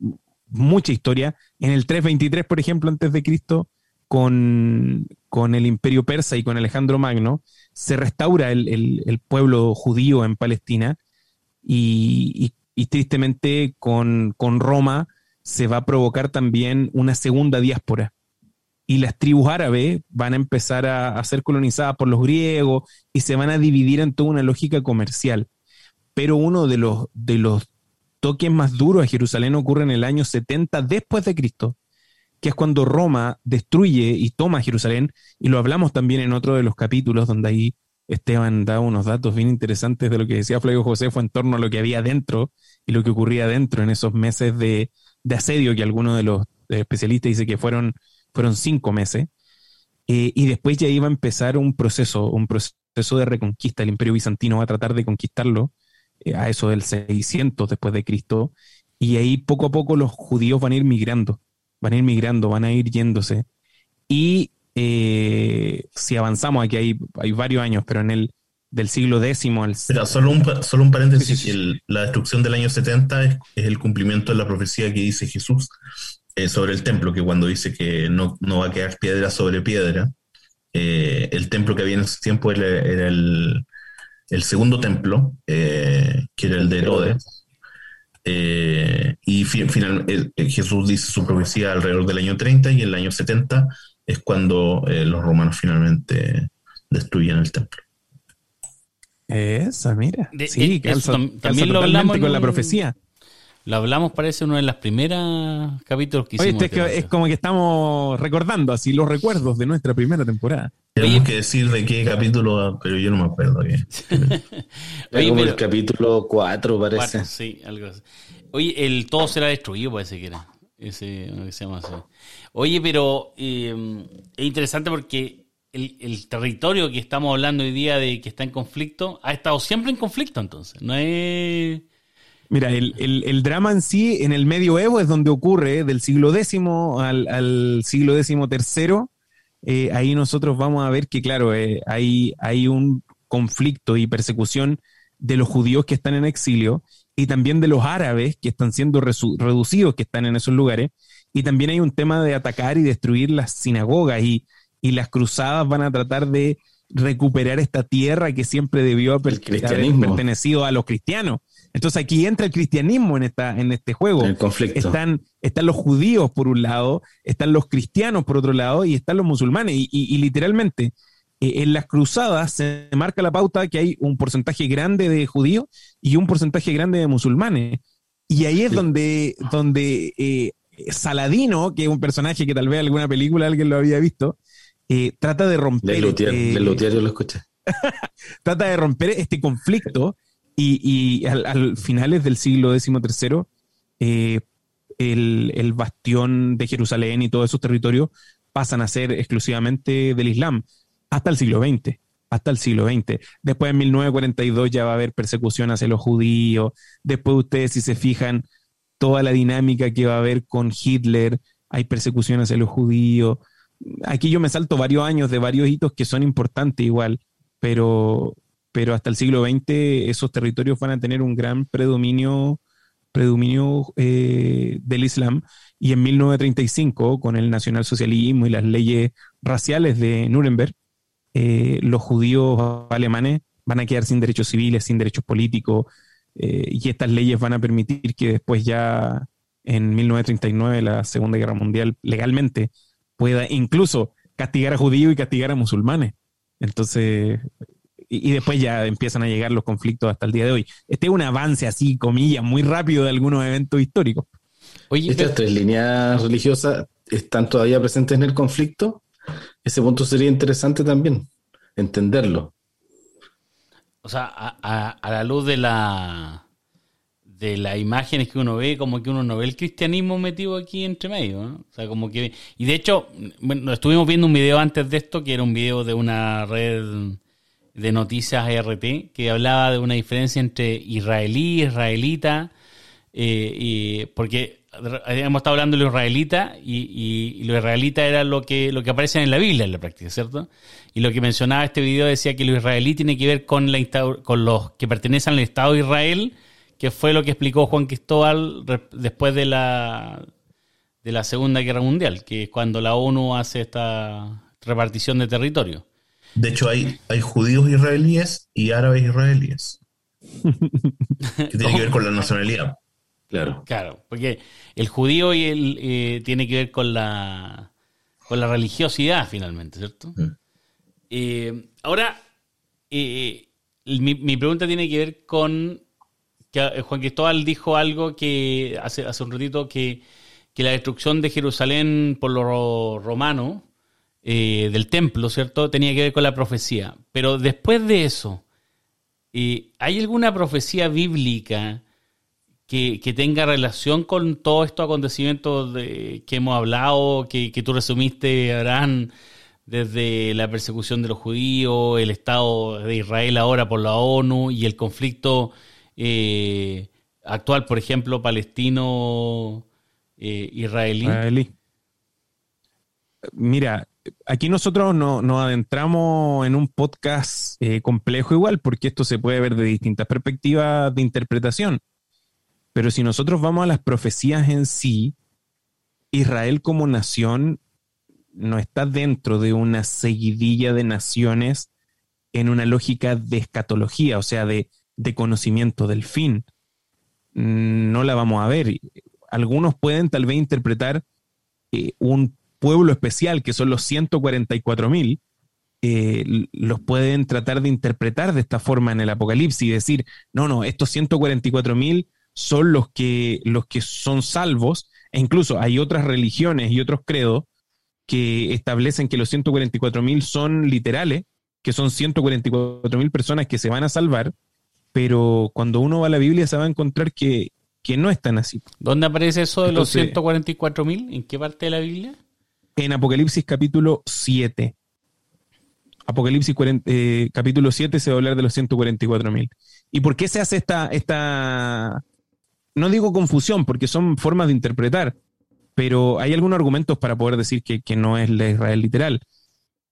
B: mucha historia, en el 323, por ejemplo, antes de Cristo, con, con el imperio persa y con Alejandro Magno, se restaura el, pueblo judío en Palestina y, tristemente con, con, Roma se va a provocar también una segunda diáspora. Y las tribus árabes van a empezar a, a ser colonizadas por los griegos y se van a dividir en toda una lógica comercial. Pero uno de los, de los toques más duros a Jerusalén ocurre en el año 70 después de Cristo, que es cuando Roma destruye y toma Jerusalén, y lo hablamos también en otro de los capítulos donde ahí Esteban da unos datos bien interesantes de lo que decía Flavio Josefo en torno a lo que había dentro y lo que ocurría dentro en esos meses de, asedio que algunos de los especialistas dice que fueron, fueron cinco meses. Eh, y después ya iba a empezar un proceso, un proceso de reconquista. El imperio bizantino va a tratar de conquistarlo eh, a eso del 600 después de Cristo, y ahí poco a poco los judíos van a ir migrando, van a ir migrando, van a ir yéndose. Y eh, si avanzamos, aquí hay, hay varios años, pero en el del siglo X al...
D: solo un, solo un paréntesis, la destrucción del año 70 es, el cumplimiento de la profecía que dice Jesús eh, sobre el templo, que cuando dice que no, no va a quedar piedra sobre piedra, el templo que había en ese tiempo era el, el segundo templo, eh, que era el de Herodes. Eh, y finalmente eh, Jesús dice su profecía alrededor del año 30 y en el año 70 es cuando los romanos finalmente destruyen el templo.
B: Esa, mira. sí, también lo hablamos con la profecía.
A: Lo hablamos, parece, uno de los primeros capítulos que hicimos.
B: Oye, es, como que estamos recordando así los recuerdos de nuestra primera temporada.
D: Tenemos que decir de qué capítulo, pero yo no me acuerdo.
C: Oye, como el capítulo 4, parece.
A: sí, algo así. Oye, el todo será destruido, parece que era. Ese, que se llama así. Oye, pero eh, es interesante porque el, el, territorio que estamos hablando hoy día de que está en conflicto ha estado siempre en conflicto, entonces. No es
B: Mira, el, drama en sí, en el medioevo, es donde ocurre, del siglo X al, siglo XIII. Eh, ahí nosotros vamos a ver que, claro, eh, hay, hay un conflicto y persecución de los judíos que están en exilio y también de los árabes que están siendo reducidos, que están en esos lugares. Y también hay un tema de atacar y destruir las sinagogas y, y las cruzadas van a tratar de recuperar esta tierra que siempre debió haber pertenecido a los cristianos. Entonces aquí entra el cristianismo en, esta, en este juego.
C: El conflicto.
B: Están, están los judíos por un lado, están los cristianos por otro lado y están los musulmanes. Y, literalmente, eh, en las cruzadas se marca la pauta que hay un porcentaje grande de judíos y un porcentaje grande de musulmanes. Y ahí es donde, donde eh, Saladino, que es un personaje que tal vez alguna película alguien lo había visto, eh, trata de romper.
C: Del lutier, lo escuché.
B: trata de romper este conflicto y, al, finales del siglo XIII, eh, el, bastión de Jerusalén y todos esos territorios pasan a ser exclusivamente del Islam, hasta el siglo XX. Hasta el siglo XX. Después en 1942 ya va a haber persecución hacia los judíos. Después ustedes, si se fijan, toda la dinámica que va a haber con Hitler, hay persecución hacia los judíos. Aquí yo me salto varios años de varios hitos que son importantes igual, pero, pero hasta el siglo XX esos territorios van a tener un gran predominio, predominio eh, del Islam. Y en 1935, con el nacionalsocialismo y las leyes raciales de Nuremberg, eh, los judíos alemanes van a quedar sin derechos civiles, sin derechos políticos, eh, y estas leyes van a permitir que después ya en 1939, la Segunda Guerra Mundial, legalmente pueda incluso castigar a judíos y castigar a musulmanes. Entonces, y, después ya empiezan a llegar los conflictos hasta el día de hoy. Este es un avance así, comillas, muy rápido de algunos eventos históricos.
C: Oye, Estas tres líneas religiosas están todavía presentes en el conflicto. Ese punto sería interesante también, entenderlo.
A: O sea, a, la luz de la de las imágenes que uno ve, como que uno no ve el cristianismo metido aquí entre medio. ¿no? O sea, como que. Y de hecho, bueno, estuvimos viendo un video antes de esto, que era un video de una red de noticias RT, que hablaba de una diferencia entre israelí, israelita, eh, y, porque hemos estado hablando de lo israelita y, y, lo israelita era lo que, lo que aparece en la Biblia en la práctica, ¿cierto? Y lo que mencionaba este video decía que lo israelí tiene que ver con, la, con los que pertenecen al Estado de Israel, que fue lo que explicó Juan Cristóbal después de la, de la Segunda Guerra Mundial, que es cuando la ONU hace esta repartición de territorio.
D: De hecho, hay, hay judíos israelíes y árabes israelíes. que tiene que ver con la nacionalidad.
C: Claro.
A: Claro, porque el judío y el, eh, tiene que ver con la, con la religiosidad finalmente, ¿cierto? Mm. Eh, ahora, eh, mi, mi, pregunta tiene que ver con que Juan Cristóbal dijo algo que hace, hace un ratito que, que la destrucción de Jerusalén por los romanos del templo, ¿cierto? Tenía que ver con la profecía. Pero después de eso, ¿hay alguna profecía bíblica que, tenga relación con todos estos acontecimientos que hemos hablado, que, tú resumiste, Abraham, desde la persecución de los judíos, el Estado de Israel ahora por la ONU y el conflicto eh, actual, por ejemplo, palestino-israelí. Eh,
B: Mira, aquí nosotros no, adentramos en un podcast eh, complejo igual, porque esto se puede ver de distintas perspectivas de interpretación. Pero si nosotros vamos a las profecías en sí, Israel como nación no está dentro de una seguidilla de naciones en una lógica de escatología, o sea, de, conocimiento del fin. No la vamos a ver. Algunos pueden tal vez interpretar eh, un pueblo especial, que son los 144 mil, eh, los pueden tratar de interpretar de esta forma en el Apocalipsis y decir, no, no, estos 144 mil son los que, los que son salvos, e incluso hay otras religiones y otros credos que establecen que los 144 mil son literales, que son 144 mil personas que se van a salvar, pero cuando uno va a la Biblia se va a encontrar que, que no es tan así.
A: ¿Dónde aparece eso de los 144 mil? ¿En qué parte de la Biblia?
B: En Apocalipsis capítulo 7. Apocalipsis eh, capítulo 7 se va a hablar de los 144 mil. ¿Y por qué se hace esta, esta, no digo confusión, porque son formas de interpretar, pero hay algunos argumentos para poder decir que, no es la Israel literal.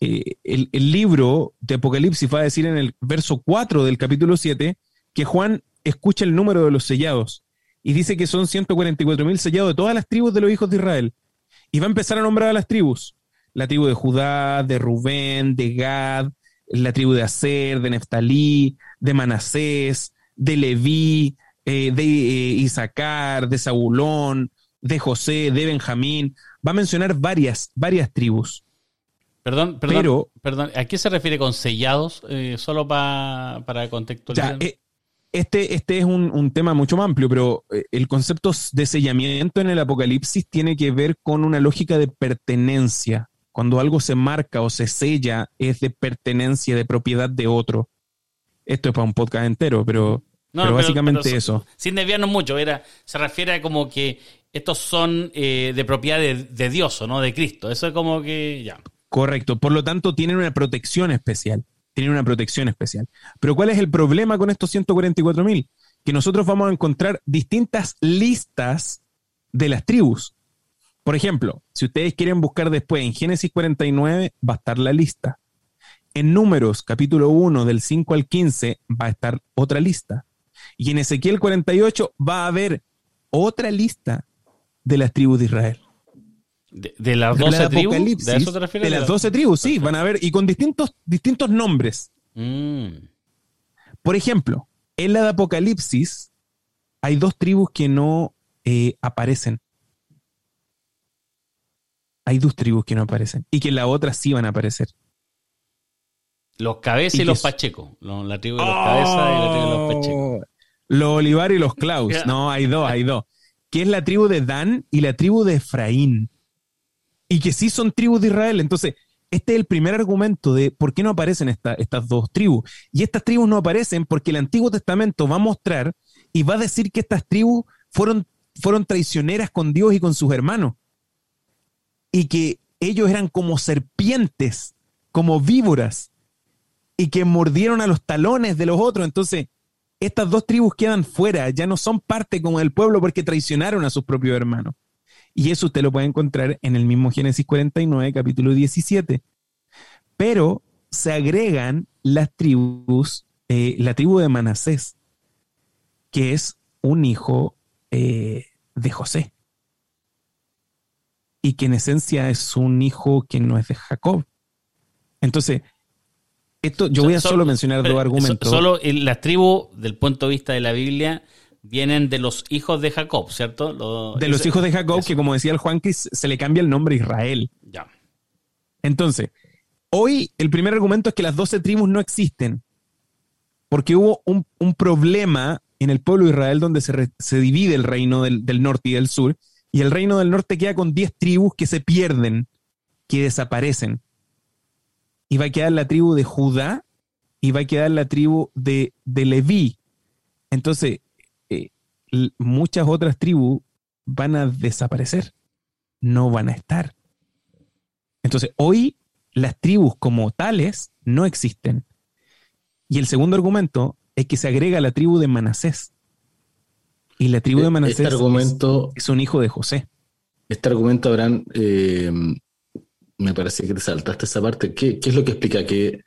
B: Eh, el, libro de Apocalipsis va a decir en el verso 4 del capítulo 7 que Juan escucha el número de los sellados y dice que son 144 mil sellados de todas las tribus de los hijos de Israel. Y va a empezar a nombrar a las tribus. La tribu de Judá, de Rubén, de Gad, la tribu de Aser, de Neftalí, de Manasés, de Leví, eh, de eh, Isaacar, de Zabulón, de José, de Benjamín. Va a mencionar varias, varias tribus.
A: Perdón, perdón, perdón, ¿a qué se refiere con sellados? Eh, solo para contextualizar.
B: Este, este es un, un, tema mucho más amplio, pero el concepto de sellamiento en el Apocalipsis tiene que ver con una lógica de pertenencia. Cuando algo se marca o se sella, es de pertenencia, de propiedad de otro. Esto es para un podcast entero, pero pero, básicamente eso.
A: Sin desviarnos mucho, era, se refiere a como que estos son eh, de propiedad de, Dios o no de Cristo. Eso es como que ya.
B: Correcto. Por lo tanto, tienen una protección especial. Tienen una protección especial. Pero ¿cuál es el problema con estos 144 mil? Que nosotros vamos a encontrar distintas listas de las tribus. Por ejemplo, si ustedes quieren buscar después en Génesis 49, va a estar la lista. En Números, capítulo 1, del 5 al 15, va a estar otra lista. Y en Ezequiel 48 va a haber otra lista de las tribus de Israel.
A: ¿De, las 12 tribus?
B: ¿De, las 12 tribus, sí, van a ver, y con distintos, distintos nombres. Mm. Por ejemplo, en la de Apocalipsis hay dos tribus que no eh, aparecen. Hay dos tribus que no aparecen y que en la otra sí van a aparecer.
A: Los cabezas y, los pachecos. La tribu de los cabezas y la tribu de los pachecos.
B: Los Olivar y los Klaus. No, hay dos, hay dos. Que es la tribu de Dan y la tribu de Efraín. Y que sí son tribus de Israel. Entonces, este es el primer argumento de por qué no aparecen estas dos tribus. Y estas tribus no aparecen porque el Antiguo Testamento va a mostrar y va a decir que estas tribus fueron, fueron traicioneras con Dios y con sus hermanos. Y que ellos eran como serpientes, como víboras, y que mordieron a los talones de los otros. Entonces, estas dos tribus quedan fuera, ya no son parte como del pueblo porque traicionaron a sus propios hermanos. Y eso usted lo puede encontrar en el mismo Génesis 49, capítulo 17. Pero se agregan las tribus, eh, la tribu de Manasés, que es un hijo eh, de José. Y que en esencia es un hijo que no es de Jacob. Entonces, esto, yo voy a solo, mencionar dos argumentos.
A: Solo las tribus, del punto de vista de la Biblia, vienen de los hijos de Jacob, ¿cierto?
B: de los hijos de Jacob, que como decía el Juan, que se le cambia el nombre a Israel.
A: Ya.
B: Entonces, hoy el primer argumento es que las doce tribus no existen, porque hubo un, problema en el pueblo de Israel donde se, divide el reino del, del, norte y del sur, y el reino del norte queda con diez tribus que se pierden, que desaparecen. Y va a quedar la tribu de Judá y va a quedar la tribu de, de Leví. Entonces, muchas otras tribus van a desaparecer, no van a estar. Entonces, hoy las tribus como tales no existen. Y el segundo argumento es que se agrega la tribu de Manasés. Y la tribu de e-, Manasés
C: este argumento,
B: es, un hijo de José.
C: Este argumento, Abraham, eh, me parece que te saltaste esa parte. ¿Qué, es lo que explica que,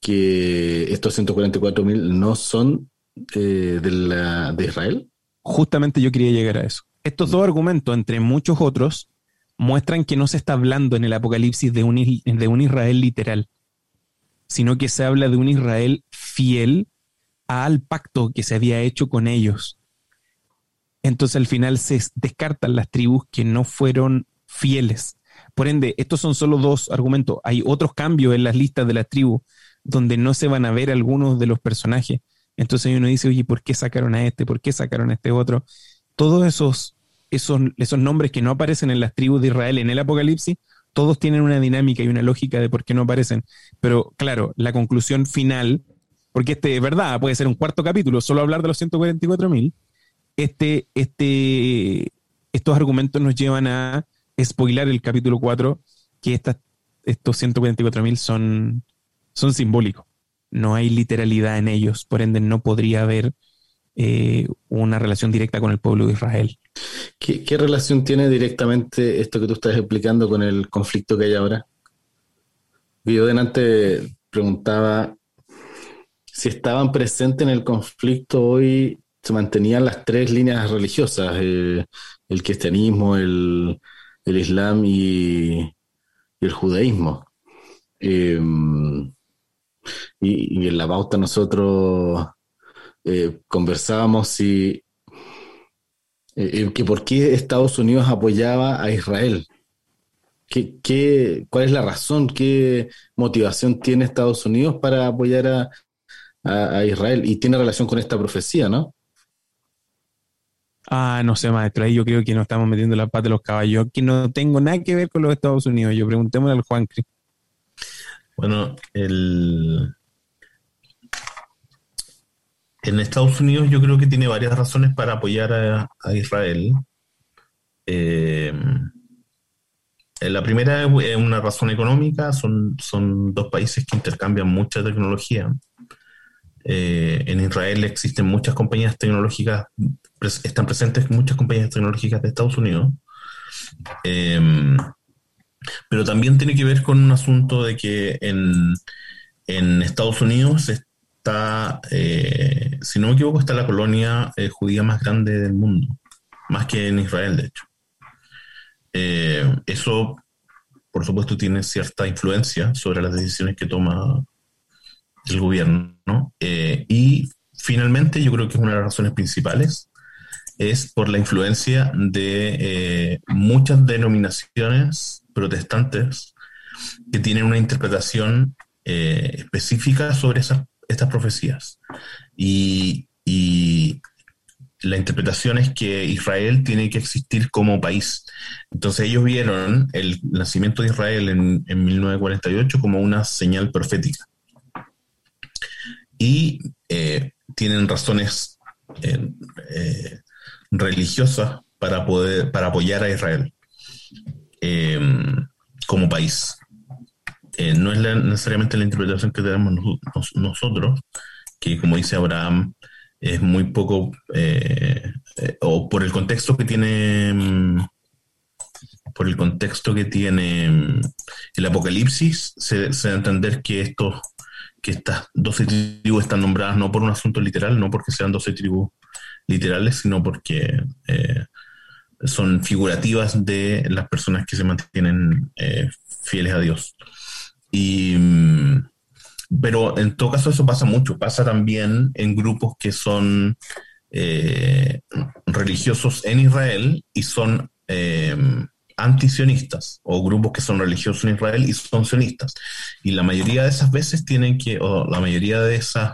C: que estos 144 mil no son eh, de, la, de Israel?
B: Justamente yo quería llegar a eso. Estos dos argumentos, entre muchos otros, muestran que no se está hablando en el Apocalipsis de un, de un Israel literal, sino que se habla de un Israel fiel al pacto que se había hecho con ellos. Entonces al final se descartan las tribus que no fueron fieles. Por ende, estos son solo dos argumentos. Hay otros cambios en las listas de las tribus donde no se van a ver algunos de los personajes. Entonces uno dice, oye, ¿por qué sacaron a este? ¿Por qué sacaron a este otro? Todos esos, esos, esos nombres que no aparecen en las tribus de Israel en el Apocalipsis, todos tienen una dinámica y una lógica de por qué no aparecen. Pero claro, la conclusión final, porque este es verdad, puede ser un cuarto capítulo, solo hablar de los 144 mil, este, este, estos argumentos nos llevan a spoilar el capítulo 4, que estas, estos 144 mil son, son simbólicos no hay literalidad en ellos, por ende no podría haber eh, una relación directa con el pueblo de Israel.
C: ¿Qué, relación tiene directamente esto que tú estás explicando con el conflicto que hay ahora? Yo delante preguntaba si estaban presentes en el conflicto hoy, se mantenían las tres líneas religiosas, eh, el cristianismo, el, islam y, el judaísmo. Eh, y, en la pauta nosotros eh, conversábamos si eh, que por qué Estados Unidos apoyaba a Israel. ¿Qué, qué, cuál es la razón? ¿Qué motivación tiene Estados Unidos para apoyar a, a, Israel? Y tiene relación con esta profecía, ¿no?
B: Ah, no sé, maestro, ahí yo creo que nos estamos metiendo la pata de los caballos. que no tengo nada que ver con los Estados Unidos. Yo preguntémosle al Juan Cris.
D: Bueno, el... en Estados Unidos yo creo que tiene varias razones para apoyar a, Israel. Eh, la primera es una razón económica, son, son dos países que intercambian mucha tecnología. Eh, en Israel existen muchas compañías tecnológicas, están presentes muchas compañías tecnológicas de Estados Unidos. Eh, pero también tiene que ver con un asunto de que en, Estados Unidos está, eh, si no me equivoco, está la colonia eh, judía más grande del mundo, más que en Israel, de hecho. Eh, eso, por supuesto, tiene cierta influencia sobre las decisiones que toma el gobierno. y finalmente, yo creo que es una de las razones principales es por la influencia de muchas denominaciones protestantes que tienen una interpretación eh, específica sobre esas, estas profecías. Y, la interpretación es que Israel tiene que existir como país. Entonces ellos vieron el nacimiento de Israel en, 1948 como una señal profética. Y eh, tienen razones eh, religiosas para poder para apoyar a Israel como país. no es necesariamente la interpretación que tenemos nosotros, que como dice Abraham, es muy poco, o por el contexto que tiene mm, por el contexto que tiene mm, el Apocalipsis, se, da a entender que estos que estas 12 tribus están nombradas no por un asunto literal, no porque sean 12 tribus literales, sino porque eh, son figurativas de las personas que se mantienen eh, fieles a Dios. Y, mm, pero en todo caso eso pasa mucho, pasa también en grupos que son eh, religiosos en Israel y son antisionistas o grupos que son religiosos en Israel y son sionistas. Y la mayoría de esas veces tienen que, o la mayoría de, esas,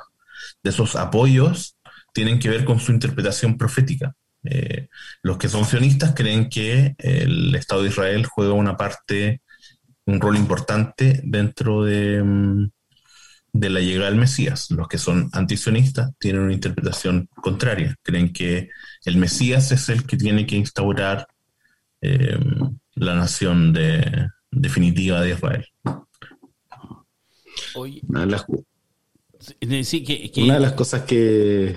D: de esos apoyos tienen que ver con su interpretación profética. Eh, los que son sionistas creen que el Estado de Israel juega una parte, un rol importante dentro de, mm, de la llegada del Mesías. Los que son antisionistas tienen una interpretación contraria. Creen que el Mesías es el que tiene que instaurar eh, la nación de, definitiva de Israel.
C: una, de las, cosas que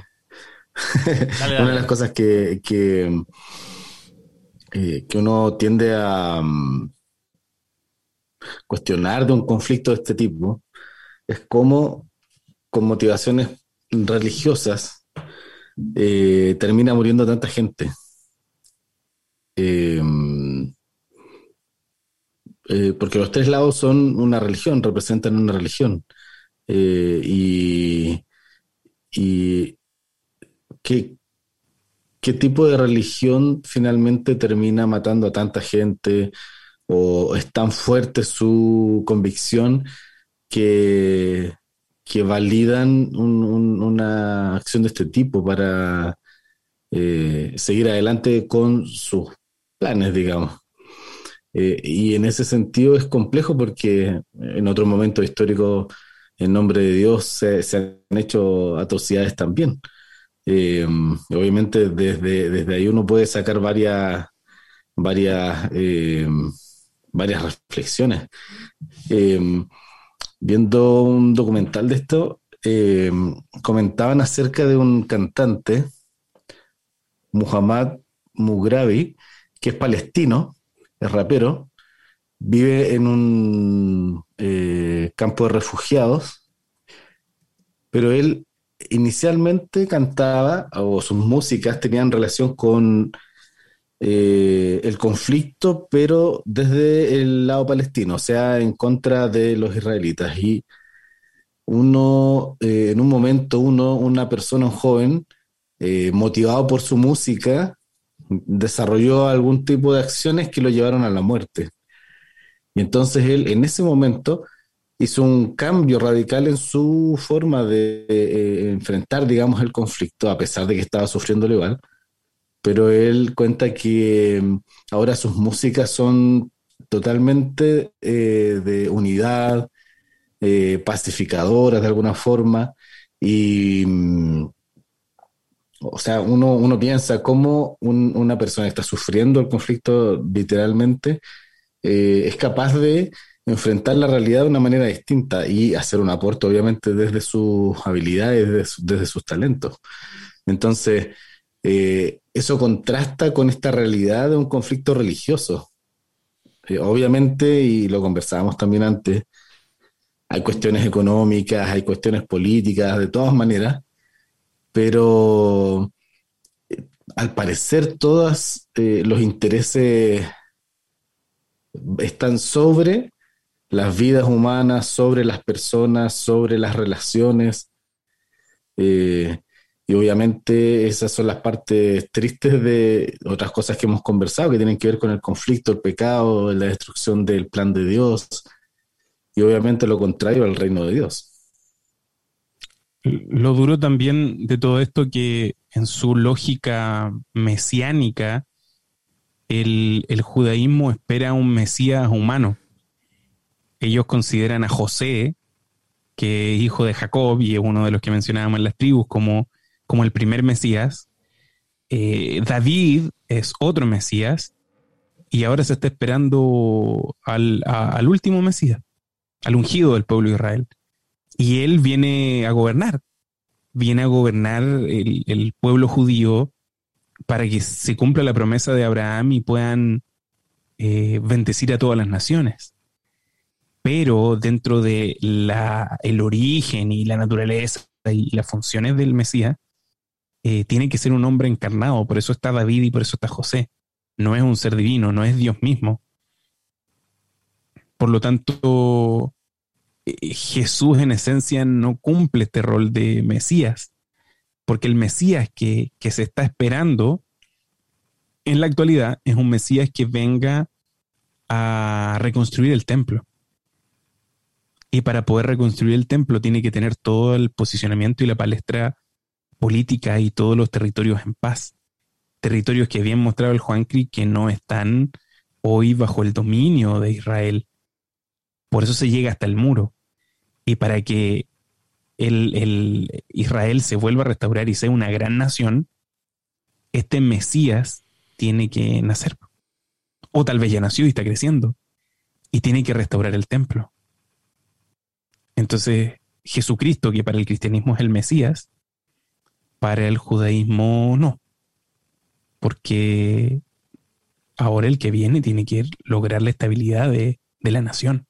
C: una de las cosas que, que, eh, que uno tiende a mm, cuestionar de un conflicto de este tipo es cómo con motivaciones religiosas eh, termina muriendo tanta gente. Eh, porque los tres lados son una religión, representan una religión. Eh, y, ¿qué, qué tipo de religión finalmente termina matando a tanta gente o es tan fuerte su convicción que, que validan una acción de este tipo para eh, seguir adelante con sus planes, digamos. Eh, y en ese sentido es complejo porque en otros momentos históricos, en nombre de Dios, se, han hecho atrocidades también. Eh, obviamente desde, desde ahí uno puede sacar varias, varias, eh, varias reflexiones. viendo un documental de esto, comentaban acerca de un cantante, Muhammad Mugrabi, que es palestino, es rapero, vive en un eh, campo de refugiados, pero él inicialmente cantaba, o sus músicas tenían relación con eh, el conflicto, pero desde el lado palestino, o sea, en contra de los israelitas. Y uno, eh, en un momento, uno, una persona, un joven, motivado por su música, desarrolló algún tipo de acciones que lo llevaron a la muerte. Y entonces él en ese momento hizo un cambio radical en su forma de eh, enfrentar, digamos, el conflicto, a pesar de que estaba sufriendo igual. Pero él cuenta que mm, ahora sus músicas son totalmente eh, de unidad, eh, pacificadoras de alguna forma, y, mm, o sea, uno, uno piensa cómo una persona que está sufriendo el conflicto literalmente eh, es capaz de enfrentar la realidad de una manera distinta y hacer un aporte, obviamente, desde sus habilidades, desde, sus talentos. Entonces, eh, eso contrasta con esta realidad de un conflicto religioso. Eh, obviamente, y lo conversábamos también antes, hay cuestiones económicas, hay cuestiones políticas, de todas maneras, pero eh, al parecer todos los intereses están sobre las vidas humanas, sobre las personas, sobre las relaciones. Eh, y obviamente esas son las partes tristes de otras cosas que hemos conversado, que tienen que ver con el conflicto, el pecado, la destrucción del plan de Dios, y obviamente lo contrario al reino de Dios.
B: Lo duro también de todo esto que en su lógica mesiánica, el, judaísmo espera un Mesías humano. Ellos consideran a José, que es hijo de Jacob y es uno de los que mencionábamos en las tribus, como como el primer Mesías. Eh, David es otro Mesías y ahora se está esperando al, al último Mesías, al ungido del pueblo de Israel. Y él viene a gobernar, viene a gobernar el, el pueblo judío para que se cumpla la promesa de Abraham y puedan eh, bendecir a todas las naciones. Pero dentro de el origen y la naturaleza y las funciones del Mesías, eh, tiene que ser un hombre encarnado. Por eso está David y por eso está José. No es un ser divino, no es Dios mismo. Por lo tanto, eh, Jesús en esencia no cumple este rol de Mesías, porque el Mesías que se está esperando en la actualidad es un Mesías que venga a reconstruir el templo. Y para poder reconstruir el templo tiene que tener todo el posicionamiento y la palestra política y todos los territorios en paz. Territorios que bien mostrado el Juancri que no están hoy bajo el dominio de Israel. Por eso se llega hasta el muro. Y para que el Israel se vuelva a restaurar y sea una gran nación, este Mesías tiene que nacer. O tal vez ya nació y está creciendo. Y tiene que restaurar el templo. Entonces, Jesucristo, que para el cristianismo es el Mesías, para el judaísmo no. Porque ahora el que viene tiene que lograr la estabilidad de, de la nación.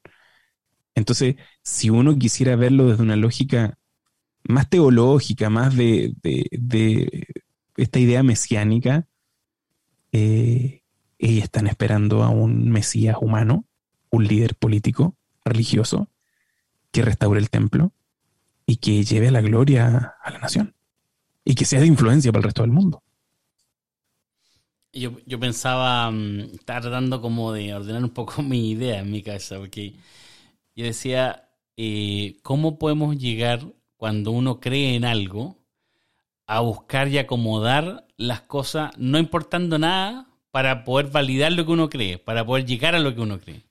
B: Entonces, si uno quisiera verlo desde una lógica más teológica, más de, de, esta idea mesiánica, eh, ellos están esperando a un Mesías humano, un líder político, religioso, que restaure el templo y que lleve la gloria a la nación y que sea de influencia para el resto del mundo.
A: Yo, yo pensaba, estaba tratando como de ordenar un poco mi idea en mi cabeza, porque yo decía, eh, ¿cómo podemos llegar cuando uno cree en algo a buscar y acomodar las cosas, no importando nada, para poder validar lo que uno cree, para poder llegar a lo que uno cree.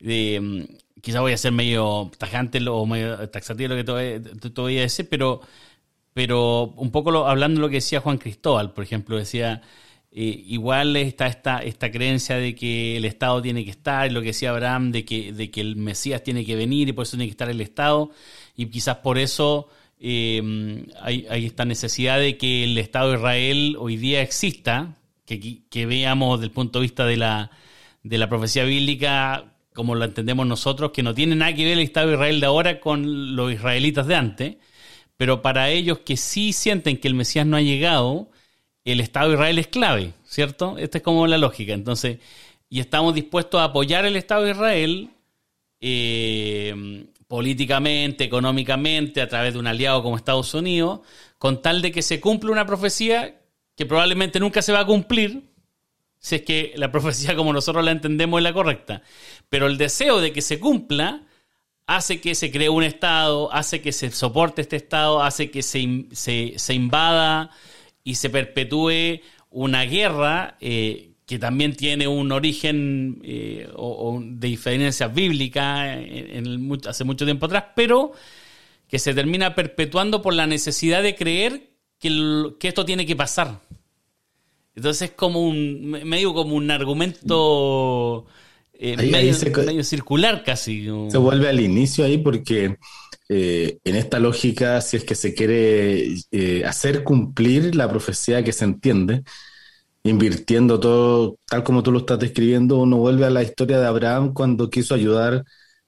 A: Eh, quizá voy a ser medio tajante o medio taxativo lo que te, voy pero, pero un poco hablando de lo que decía Juan Cristóbal, por ejemplo, decía, eh, igual está esta, esta creencia de que el Estado tiene que estar, lo que decía Abraham, de que, de que el Mesías tiene que venir y por eso tiene que estar el Estado, y quizás por eso eh, hay, esta necesidad de que el Estado de Israel hoy día exista, que, que veamos desde el punto de vista de la, de la profecía bíblica como lo entendemos nosotros, que no tiene nada que ver el Estado de Israel de ahora con los israelitas de antes, pero para ellos que sí sienten que el Mesías no ha llegado, el Estado de Israel es clave, ¿cierto? Esta es como la lógica. Entonces, y estamos dispuestos a apoyar el Estado de Israel eh, políticamente, económicamente, a través de un aliado como Estados Unidos, con tal de que se cumpla una profecía que probablemente nunca se va a cumplir, si es que la profecía como nosotros la entendemos es la correcta. Pero el deseo de que se cumpla hace que se cree un Estado, hace que se soporte este Estado, hace que se, se, invada y se perpetúe una guerra eh, que también tiene un origen eh, de diferencias bíblicas en, hace mucho tiempo atrás, pero que se termina perpetuando por la necesidad de creer que, que esto tiene que pasar. Entonces es como un, medio como un argumento eh, medio, circular casi.
C: Se vuelve al inicio ahí porque eh, en esta lógica, si es que se quiere hacer cumplir la profecía que se entiende, invirtiendo todo, tal como tú lo estás describiendo, uno vuelve a la historia de Abraham cuando quiso ayudar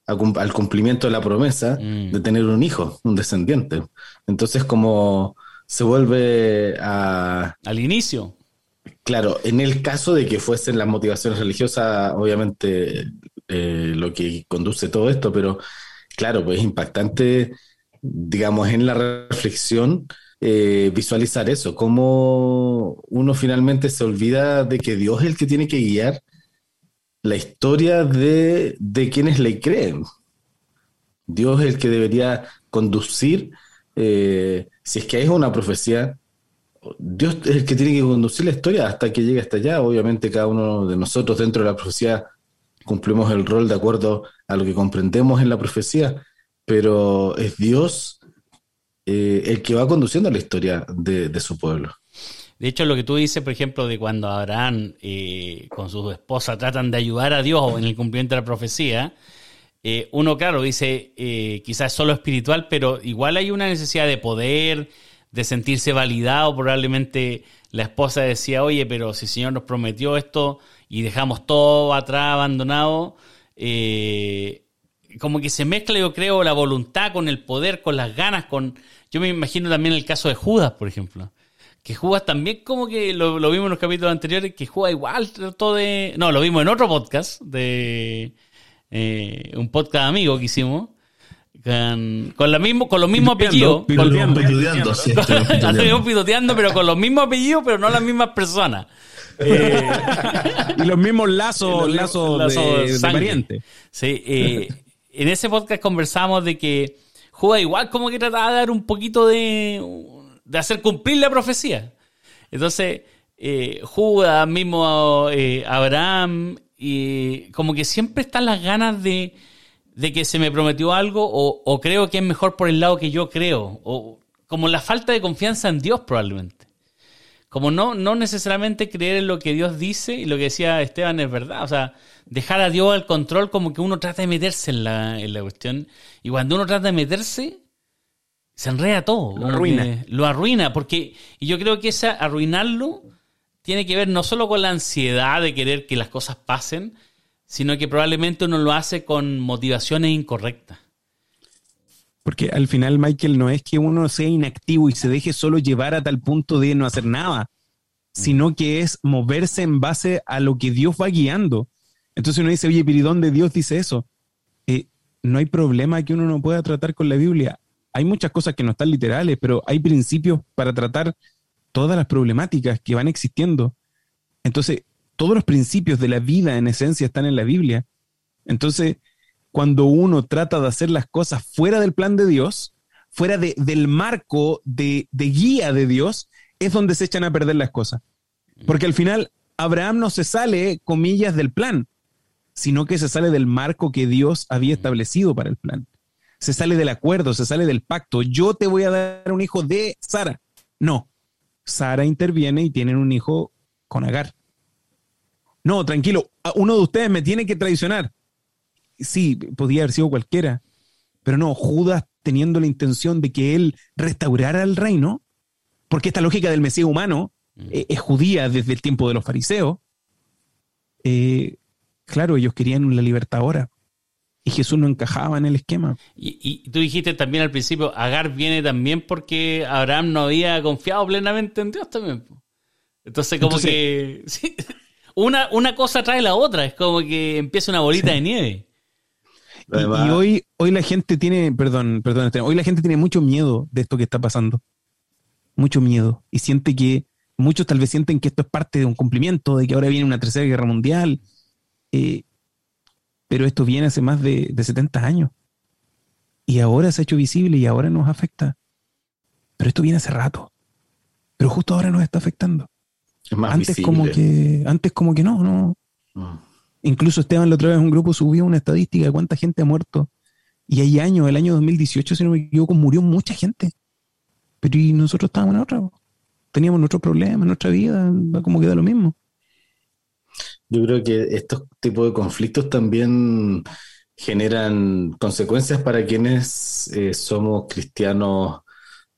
C: al cumplimiento de la promesa mm. de tener un hijo, un descendiente. Entonces, como se vuelve a...
A: Al inicio.
C: Claro, en el caso de que fuesen las motivaciones religiosas, obviamente eh, lo que conduce todo esto, pero claro, pues es impactante, digamos, en la reflexión eh, visualizar eso, cómo uno finalmente se olvida de que Dios es el que tiene que guiar la historia de, quienes le creen. Dios es el que debería conducir, eh, si es que es una profecía, Dios es el que tiene que conducir la historia hasta que llegue hasta allá. Obviamente cada uno de nosotros dentro de la profecía cumplimos el rol de acuerdo a lo que comprendemos en la profecía, pero es Dios eh, el que va conduciendo la historia de, su pueblo.
A: De hecho, lo que tú dices, por ejemplo, de cuando Abraham eh, con su esposa tratan de ayudar a Dios en el cumplimiento de la profecía, eh, uno, claro, dice, quizás solo espiritual, pero igual hay una necesidad de poder, de sentirse validado. Probablemente la esposa decía, oye, pero si el Señor nos prometió esto y dejamos todo atrás abandonado, eh, como que se mezcla, yo creo, la voluntad con el poder, con las ganas, con... Yo me imagino también el caso de Judas, por ejemplo. Que Judas también como que lo, vimos en los capítulos anteriores, que Judas igual trató de... No, lo vimos en otro podcast, de eh, un podcast amigo que hicimos, con, con, la mismo, con los mismos apellidos. Piloteando, sí, piloteando, pero con los mismos apellidos, pero no las mismas personas.
B: Eh, y los mismos lazos, lazos, de, pariente.
A: Sí, eh, en ese podcast conversamos de que Judas igual como que trataba de dar un poquito de, de hacer cumplir la profecía. Entonces, eh, Judas, mismo eh, Abraham, y como que siempre están las ganas de, de que se me prometió algo o, o, creo que es mejor por el lado que yo creo, o como la falta de confianza en Dios probablemente. Como no, no necesariamente creer en lo que Dios dice y lo que decía Esteban es verdad. O sea, dejar a Dios al control como que uno trata de meterse en la, en la cuestión. Y cuando uno trata de meterse, se enreda todo.
B: Lo arruina.
A: Lo arruina, porque y yo creo que esa arruinarlo tiene que ver no solo con la ansiedad de querer que las cosas pasen, sino que probablemente uno lo hace con motivaciones incorrectas.
B: Porque al final, Michael, no es que uno sea inactivo y se deje solo llevar a tal punto de no hacer nada, sino que es moverse en base a lo que Dios va guiando. Entonces uno dice, oye, pero ¿y dónde Dios dice eso? Eh, no hay problema que uno no pueda tratar con la Biblia. Hay muchas cosas que no están literales, pero hay principios para tratar todas las problemáticas que van existiendo. Entonces, todos los principios de la vida en esencia están en la Biblia. Entonces, cuando uno trata de hacer las cosas fuera del plan de Dios, fuera del marco de, guía de Dios, es donde se echan a perder las cosas. Porque al final Abraham no se sale, comillas, del plan, sino que se sale del marco que Dios había establecido para el plan. Se sale del acuerdo, se sale del pacto. Yo te voy a dar un hijo de Sara. No, Sara interviene y tienen un hijo con Agar. No, tranquilo, uno de ustedes me tiene que traicionar sí, podía haber sido cualquiera, pero no, Judas teniendo la intención de que él restaurara el reino, porque esta lógica del Mesías humano mm. eh, es judía desde el tiempo de los fariseos, eh, claro, ellos querían la libertad ahora. Y Jesús no encajaba en el esquema.
A: Y, tú dijiste también al principio, Agar viene también porque Abraham no había confiado plenamente en Dios también. Entonces como que una, una cosa trae la otra, es como que empieza una bolita de nieve.
B: Y, hoy, hoy la gente tiene, perdón, perdón, hoy la gente tiene mucho miedo de esto que está pasando. Mucho miedo. Y siente que, muchos tal vez sienten que esto es parte de un cumplimiento, de que ahora viene una tercera guerra mundial. Eh, pero esto viene hace más de, de 70 años. Y ahora se ha hecho visible y ahora nos afecta. Pero esto viene hace rato. Pero justo ahora nos está afectando. Antes como que, antes como que no, no. Mm. Incluso Esteban la otra vez un grupo subió una estadística de cuánta gente ha muerto. Y hay años, el año 2018, si no me equivoco, murió mucha gente. Pero y nosotros estábamos en otra. Teníamos nuestros problemas, nuestra vida, como queda lo mismo.
C: Yo creo que estos tipos de conflictos también generan consecuencias para quienes eh, somos cristianos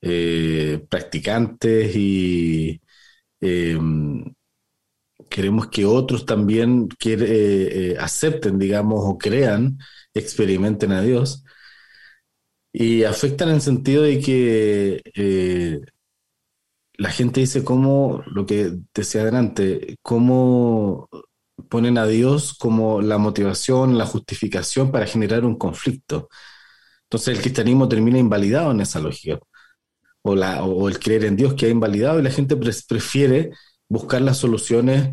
C: eh, practicantes y eh, queremos que otros también eh, eh, acepten, digamos, o crean, experimenten a Dios. Y afectan en el sentido de que eh, la gente dice cómo, lo que decía adelante, cómo ponen a Dios como la motivación, la justificación para generar un conflicto. Entonces el cristianismo termina invalidado en esa lógica. O, la, o el creer en Dios que ha invalidado y la gente prefiere buscar las soluciones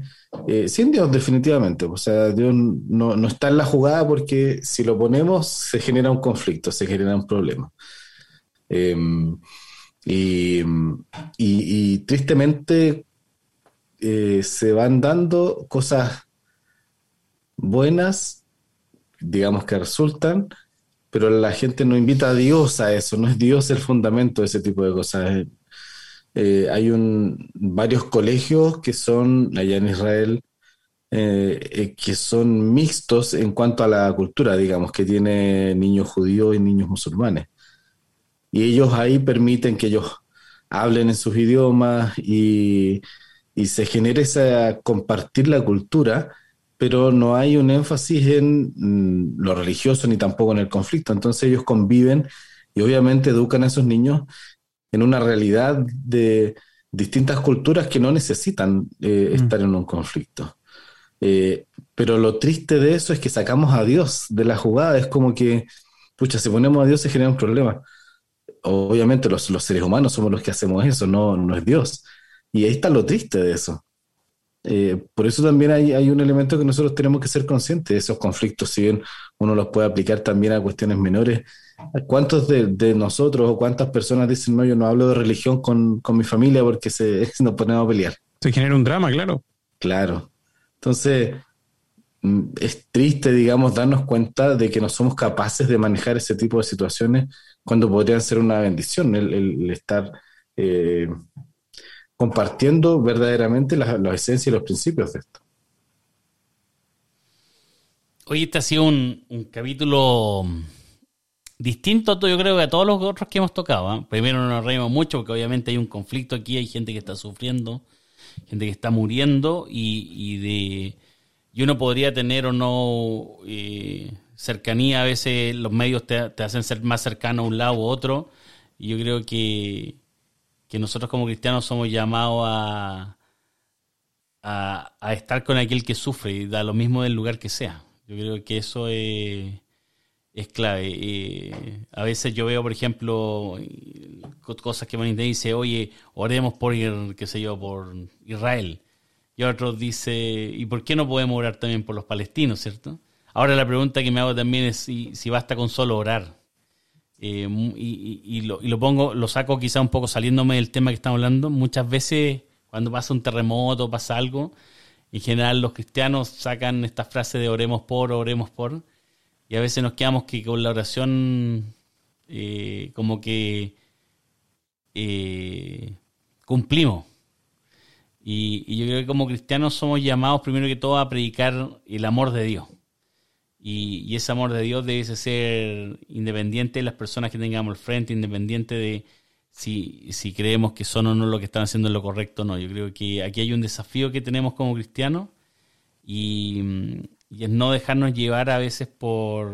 C: eh, sin Dios, definitivamente. O sea, Dios no, está en la jugada porque si lo ponemos se genera un conflicto, se genera un problema. Em, y, tristemente eh, se van dando cosas buenas, digamos que resultan, pero la gente no invita a Dios a eso, no es Dios el fundamento de ese tipo de cosas. Eh, hay un, varios colegios que son allá en Israel, eh, eh, que son mixtos en cuanto a la cultura, digamos, que tiene niños judíos y niños musulmanes. Y ellos ahí permiten que ellos hablen en sus idiomas y, y se genere esa compartir la cultura, pero no hay un énfasis en mm, lo religioso ni tampoco en el conflicto. Entonces ellos conviven y obviamente educan a esos niños en una realidad de distintas culturas que no necesitan eh, mm. estar en un conflicto. Eh, pero lo triste de eso es que sacamos a Dios de la jugada. Es como que, pucha, si ponemos a Dios se genera un problema. Obviamente los, seres humanos somos los que hacemos eso, no, no es Dios. Y ahí está lo triste de eso. Eh, por eso también hay, hay, un elemento que nosotros tenemos que ser conscientes de esos conflictos, si bien uno los puede aplicar también a cuestiones menores. ¿Cuántos de, de nosotros o cuántas personas dicen, no, yo no hablo de religión con, con mi familia porque se, nos ponemos a pelear?
B: Se genera un drama, claro.
C: Claro. Entonces, mm, es triste, digamos, darnos cuenta de que no somos capaces de manejar ese tipo de situaciones cuando podrían ser una bendición, el, estar eh, compartiendo verdaderamente la, la, esencia y los principios de esto.
A: Hoy este ha sido un, capítulo distinto, yo creo, que a todos los otros que hemos tocado. ¿eh? Primero nos reímos mucho porque obviamente hay un conflicto aquí, hay gente que está sufriendo gente que está muriendo y, de y uno podría tener o no eh, cercanía, a veces los medios te, hacen ser más cercano a un lado u otro, y yo creo que, que nosotros como cristianos somos llamados a, a, estar con aquel que sufre y da lo mismo del lugar que sea. Yo creo que eso es, es clave. A veces yo veo, por ejemplo, cosas que y dice, oye, oremos por, qué sé yo, por Israel. Y otros dice, ¿y por qué no podemos orar también por los palestinos, cierto? Ahora la pregunta que me hago también es si, si basta con solo orar. Eh, y, lo, y, lo, pongo, lo saco quizá un poco saliéndome del tema que estamos hablando. Muchas veces cuando pasa un terremoto, pasa algo, en general los cristianos sacan esta frase de oremos por, oremos por, y a veces nos quedamos que con la oración eh, como que eh, cumplimos. Y, yo creo que como cristianos somos llamados primero que todo a predicar el amor de Dios. Y, ese amor de Dios debe ser independiente de las personas que tengamos al frente, independiente de si, creemos que son o no lo que están haciendo lo correcto o no. Yo creo que aquí hay un desafío que tenemos como cristianos y, es no dejarnos llevar a veces por,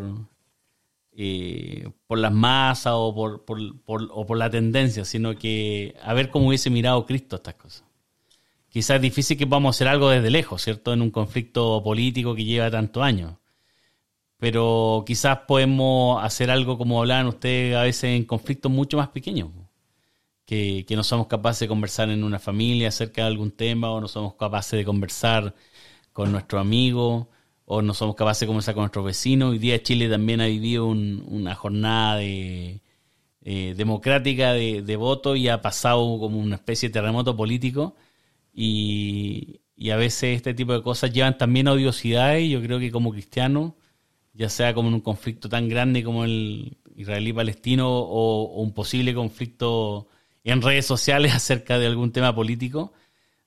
A: eh, las masas o por, por, o por la tendencia, sino que a ver cómo hubiese mirado Cristo estas cosas. Quizás es difícil que podamos hacer algo desde lejos, ¿cierto? En un conflicto político que lleva tantos años. Pero quizás podemos hacer algo como hablaban ustedes a veces en conflictos mucho más pequeños. Que, que no somos capaces de conversar en una familia acerca de algún tema o no somos capaces de conversar con nuestro amigo o no somos capaces de conversar con nuestros vecinos. Hoy día Chile también ha vivido una jornada de, eh, democrática de, voto y ha pasado como una especie de terremoto político. Y, a veces este tipo de cosas llevan también a odiosidades. Yo creo que como cristianos, ya sea como en un conflicto tan grande como el israelí-palestino o, un posible conflicto en redes sociales acerca de algún tema político,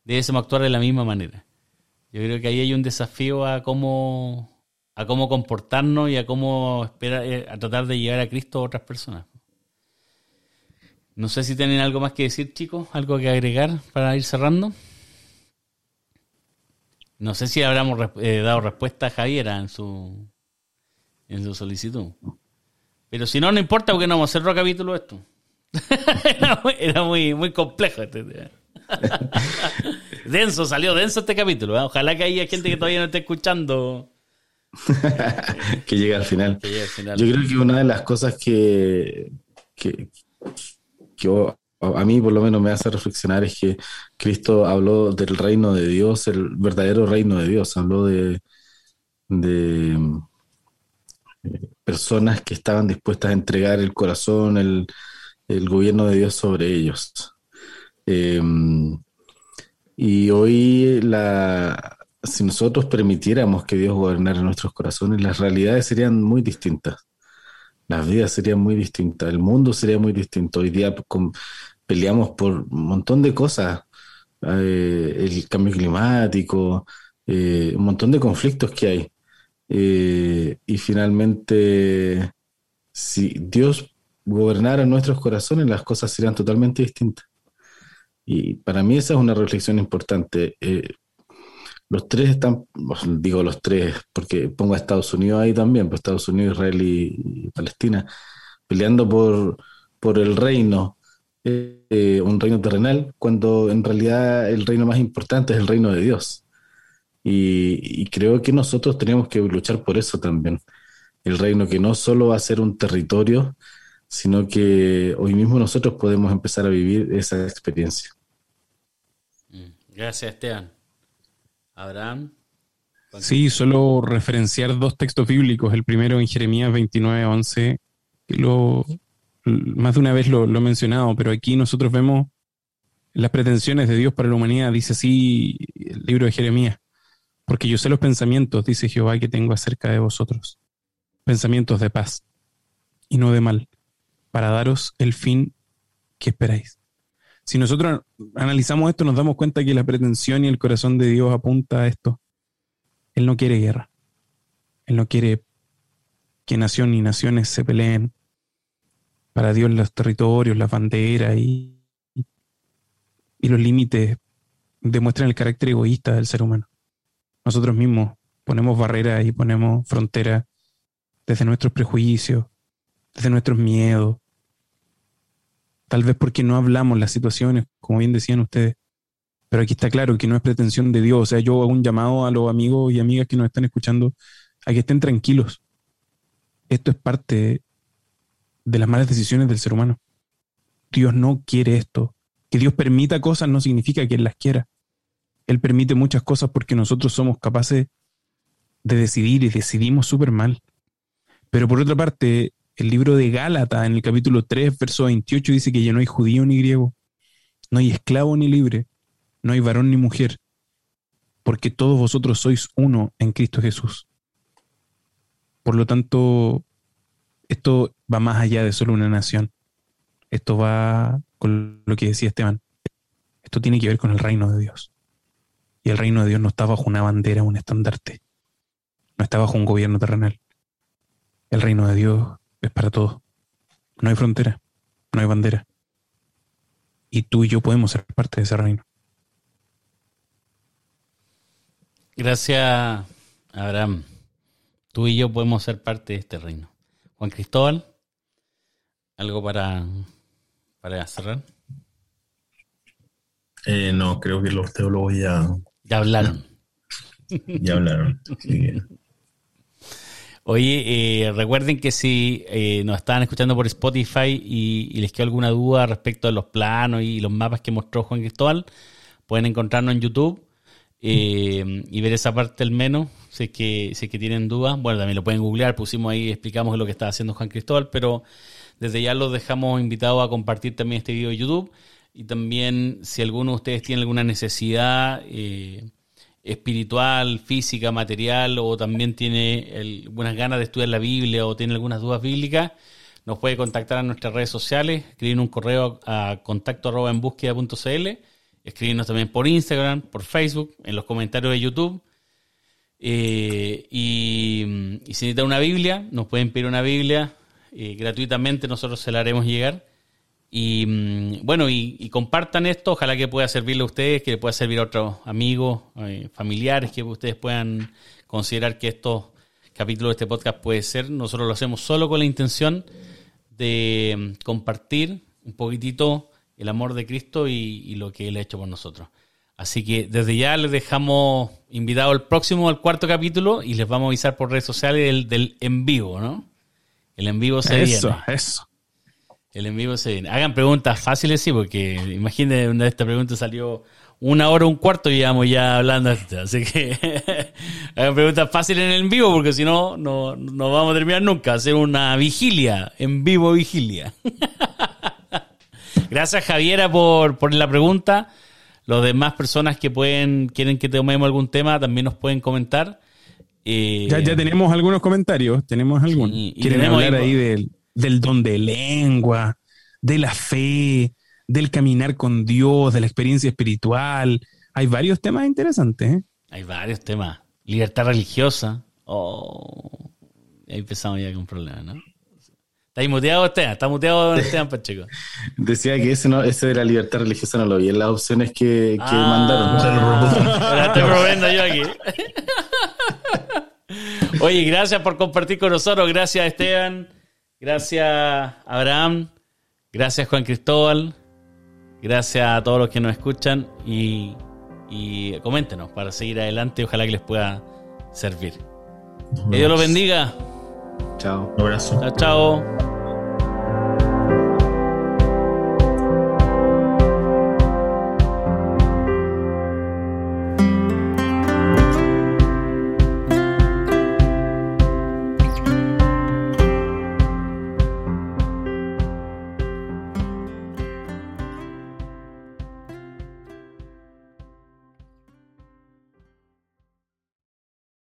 A: debemos actuar de la misma manera. Yo creo que ahí hay un desafío a cómo, a cómo comportarnos y a cómo esperar, eh, a tratar de llegar a Cristo a otras personas. No sé si tienen algo más que decir, chicos, algo que agregar para ir cerrando. No sé si habremos eh, dado respuesta a Javiera en su, en su solicitud. Pero si no, no importa porque no vamos a hacer otro capítulo esto. era, muy, muy, complejo este tema. denso, salió denso este capítulo. ¿eh? Ojalá que haya gente que todavía no esté escuchando.
C: que llegue al final. Yo creo que una de las cosas que, que, a mí por lo menos me hace reflexionar es que Cristo habló del reino de Dios, el verdadero reino de Dios. Habló de, de personas que estaban dispuestas a entregar el corazón, el, gobierno de Dios sobre ellos. Em, y hoy, la, si nosotros permitiéramos que Dios gobernara nuestros corazones, las realidades serían muy distintas. las vidas serían muy distintas, el mundo sería muy distinto. Hoy día peleamos por un montón de cosas, eh, el cambio climático, eh, un montón de conflictos que hay. Eh, y finalmente, si Dios gobernara nuestros corazones, las cosas serían totalmente distintas. Y para mí esa es una reflexión importante. Eh, los tres están, digo los tres, porque pongo a Estados Unidos ahí también, pues Estados Unidos, Israel y, Palestina, peleando por, por el reino, eh, un reino terrenal, cuando en realidad el reino más importante es el reino de Dios. Y, y creo que nosotros tenemos que luchar por eso también. El reino que no solo va a ser un territorio, sino que hoy mismo nosotros podemos empezar a vivir esa experiencia.
A: Mm, Gracias, Esteban. Abraham.
B: Sí, solo referenciar dos textos bíblicos. El primero en Jeremías 29, 11. que Lo, más de una vez lo, lo he mencionado, pero aquí nosotros vemos las pretensiones de Dios para la humanidad. Dice así el libro de Jeremías. Porque yo sé los pensamientos, dice Jehová, que tengo acerca de vosotros. Pensamientos de paz y no de mal, para daros el fin que esperáis. Si nosotros analizamos esto, nos damos cuenta que la pretensión y el corazón de Dios apunta a esto. Él no quiere guerra. Él no quiere que nación y naciones se peleen. Para Dios los territorios, las banderas y, y los límites demuestran el carácter egoísta del ser humano. Nosotros mismos ponemos barreras y ponemos fronteras desde nuestros prejuicios, desde nuestros miedos, tal vez porque no hablamos las situaciones, como bien decían ustedes. Pero aquí está claro que no es pretensión de Dios. O sea, yo hago un llamado a los amigos y amigas que nos están escuchando a que estén tranquilos. Esto es parte de las malas decisiones del ser humano. Dios no quiere esto. Que Dios permita cosas no significa que Él las quiera. Él permite muchas cosas porque nosotros somos capaces de decidir y decidimos súper mal. Pero por otra parte, el libro de Gálatas, en el capítulo 3, verso 28, dice que ya no hay judío ni griego, no hay esclavo ni libre, no hay varón ni mujer, porque todos vosotros sois uno en Cristo Jesús. Por lo tanto, esto va más allá de solo una nación. Esto va con lo que decía Esteban. Esto tiene que ver con el reino de Dios. Y el reino de Dios no está bajo una bandera, un estandarte. No está bajo un gobierno terrenal. El reino de Dios es para todos. No hay frontera, no hay bandera. Y tú y yo podemos ser parte de ese reino.
A: Gracias, Abraham. Tú y yo podemos ser parte de este reino. Juan Cristóbal, ¿algo para, para cerrar?
D: Eh, no, creo que los teólogos ya,
A: Ya hablaron.
D: ya hablaron.
A: Oye, eh, recuerden que si eh, nos estaban escuchando por Spotify y, y les quedó alguna duda respecto a los planos y los mapas que mostró Juan Cristóbal, pueden encontrarnos en YouTube eh, y ver esa parte al menos, si es, que, si es que tienen dudas. Bueno, también lo pueden googlear, pusimos ahí, explicamos lo que estaba haciendo Juan Cristóbal, pero desde ya los dejamos invitados a compartir también este video de YouTube. Y también, si alguno de ustedes tiene alguna necesidad eh, espiritual, física, material, o también tiene algunas ganas de estudiar la Biblia o tiene algunas dudas bíblicas, nos puede contactar a nuestras redes sociales, escribir un correo a contacto arroba en escribirnos también por Instagram, por Facebook, en los comentarios de YouTube. Eh, y, y si necesitan una Biblia, nos pueden pedir una Biblia eh, gratuitamente, nosotros se la haremos llegar. Y mm, bueno, y, y compartan esto, ojalá que pueda servirle a ustedes, que le pueda servir a otros amigos, eh, familiares, que ustedes puedan considerar que estos capítulos de este podcast puede ser. Nosotros lo hacemos solo con la intención de mm, compartir un poquitito el amor de Cristo y, y lo que Él ha hecho por nosotros. Así que desde ya les dejamos invitado al próximo, al cuarto capítulo, y les vamos a avisar por redes sociales del, del en vivo, ¿no? El en vivo se
B: Eso,
A: viene.
B: eso.
A: El en vivo se viene. Hagan preguntas fáciles, sí, porque imagínense, una de estas preguntas salió una hora, un cuarto y llevamos ya hablando. Así que hagan preguntas fáciles en el en vivo, porque si no, no, no vamos a terminar nunca. Hacer una vigilia, en vivo vigilia. Gracias, Javiera, por, por la pregunta. Los demás personas que pueden quieren que tomemos algún tema también nos pueden comentar. Eh,
B: Ya, ya tenemos algunos comentarios, tenemos algunos.
A: Y
B: ¿Quieren
A: tenemos
B: hablar
A: ahí-
B: ahí del, del don de lengua, de la fe, del caminar con Dios, de la experiencia espiritual. Hay varios temas interesantes. ¿eh?
A: Hay varios temas. Libertad religiosa. Oh, ahí empezamos ya con problemas, ¿no? Está muteado Esteban, está muteado Esteban Pacheco.
C: Decía que ese, no, ese de la libertad religiosa no lo vi en las opciones que, que
A: Ah,
C: mandaron.
A: Ahora estoy probando yo aquí. Oye, gracias por compartir con nosotros. Gracias, Esteban. Gracias, Abraham. Gracias, Juan Cristóbal. Gracias a todos los que nos escuchan. Y, y coméntenos para seguir adelante. Ojalá que les pueda servir. Que Dios los bendiga.
C: Chao.
D: Un abrazo.
A: Chao, chao.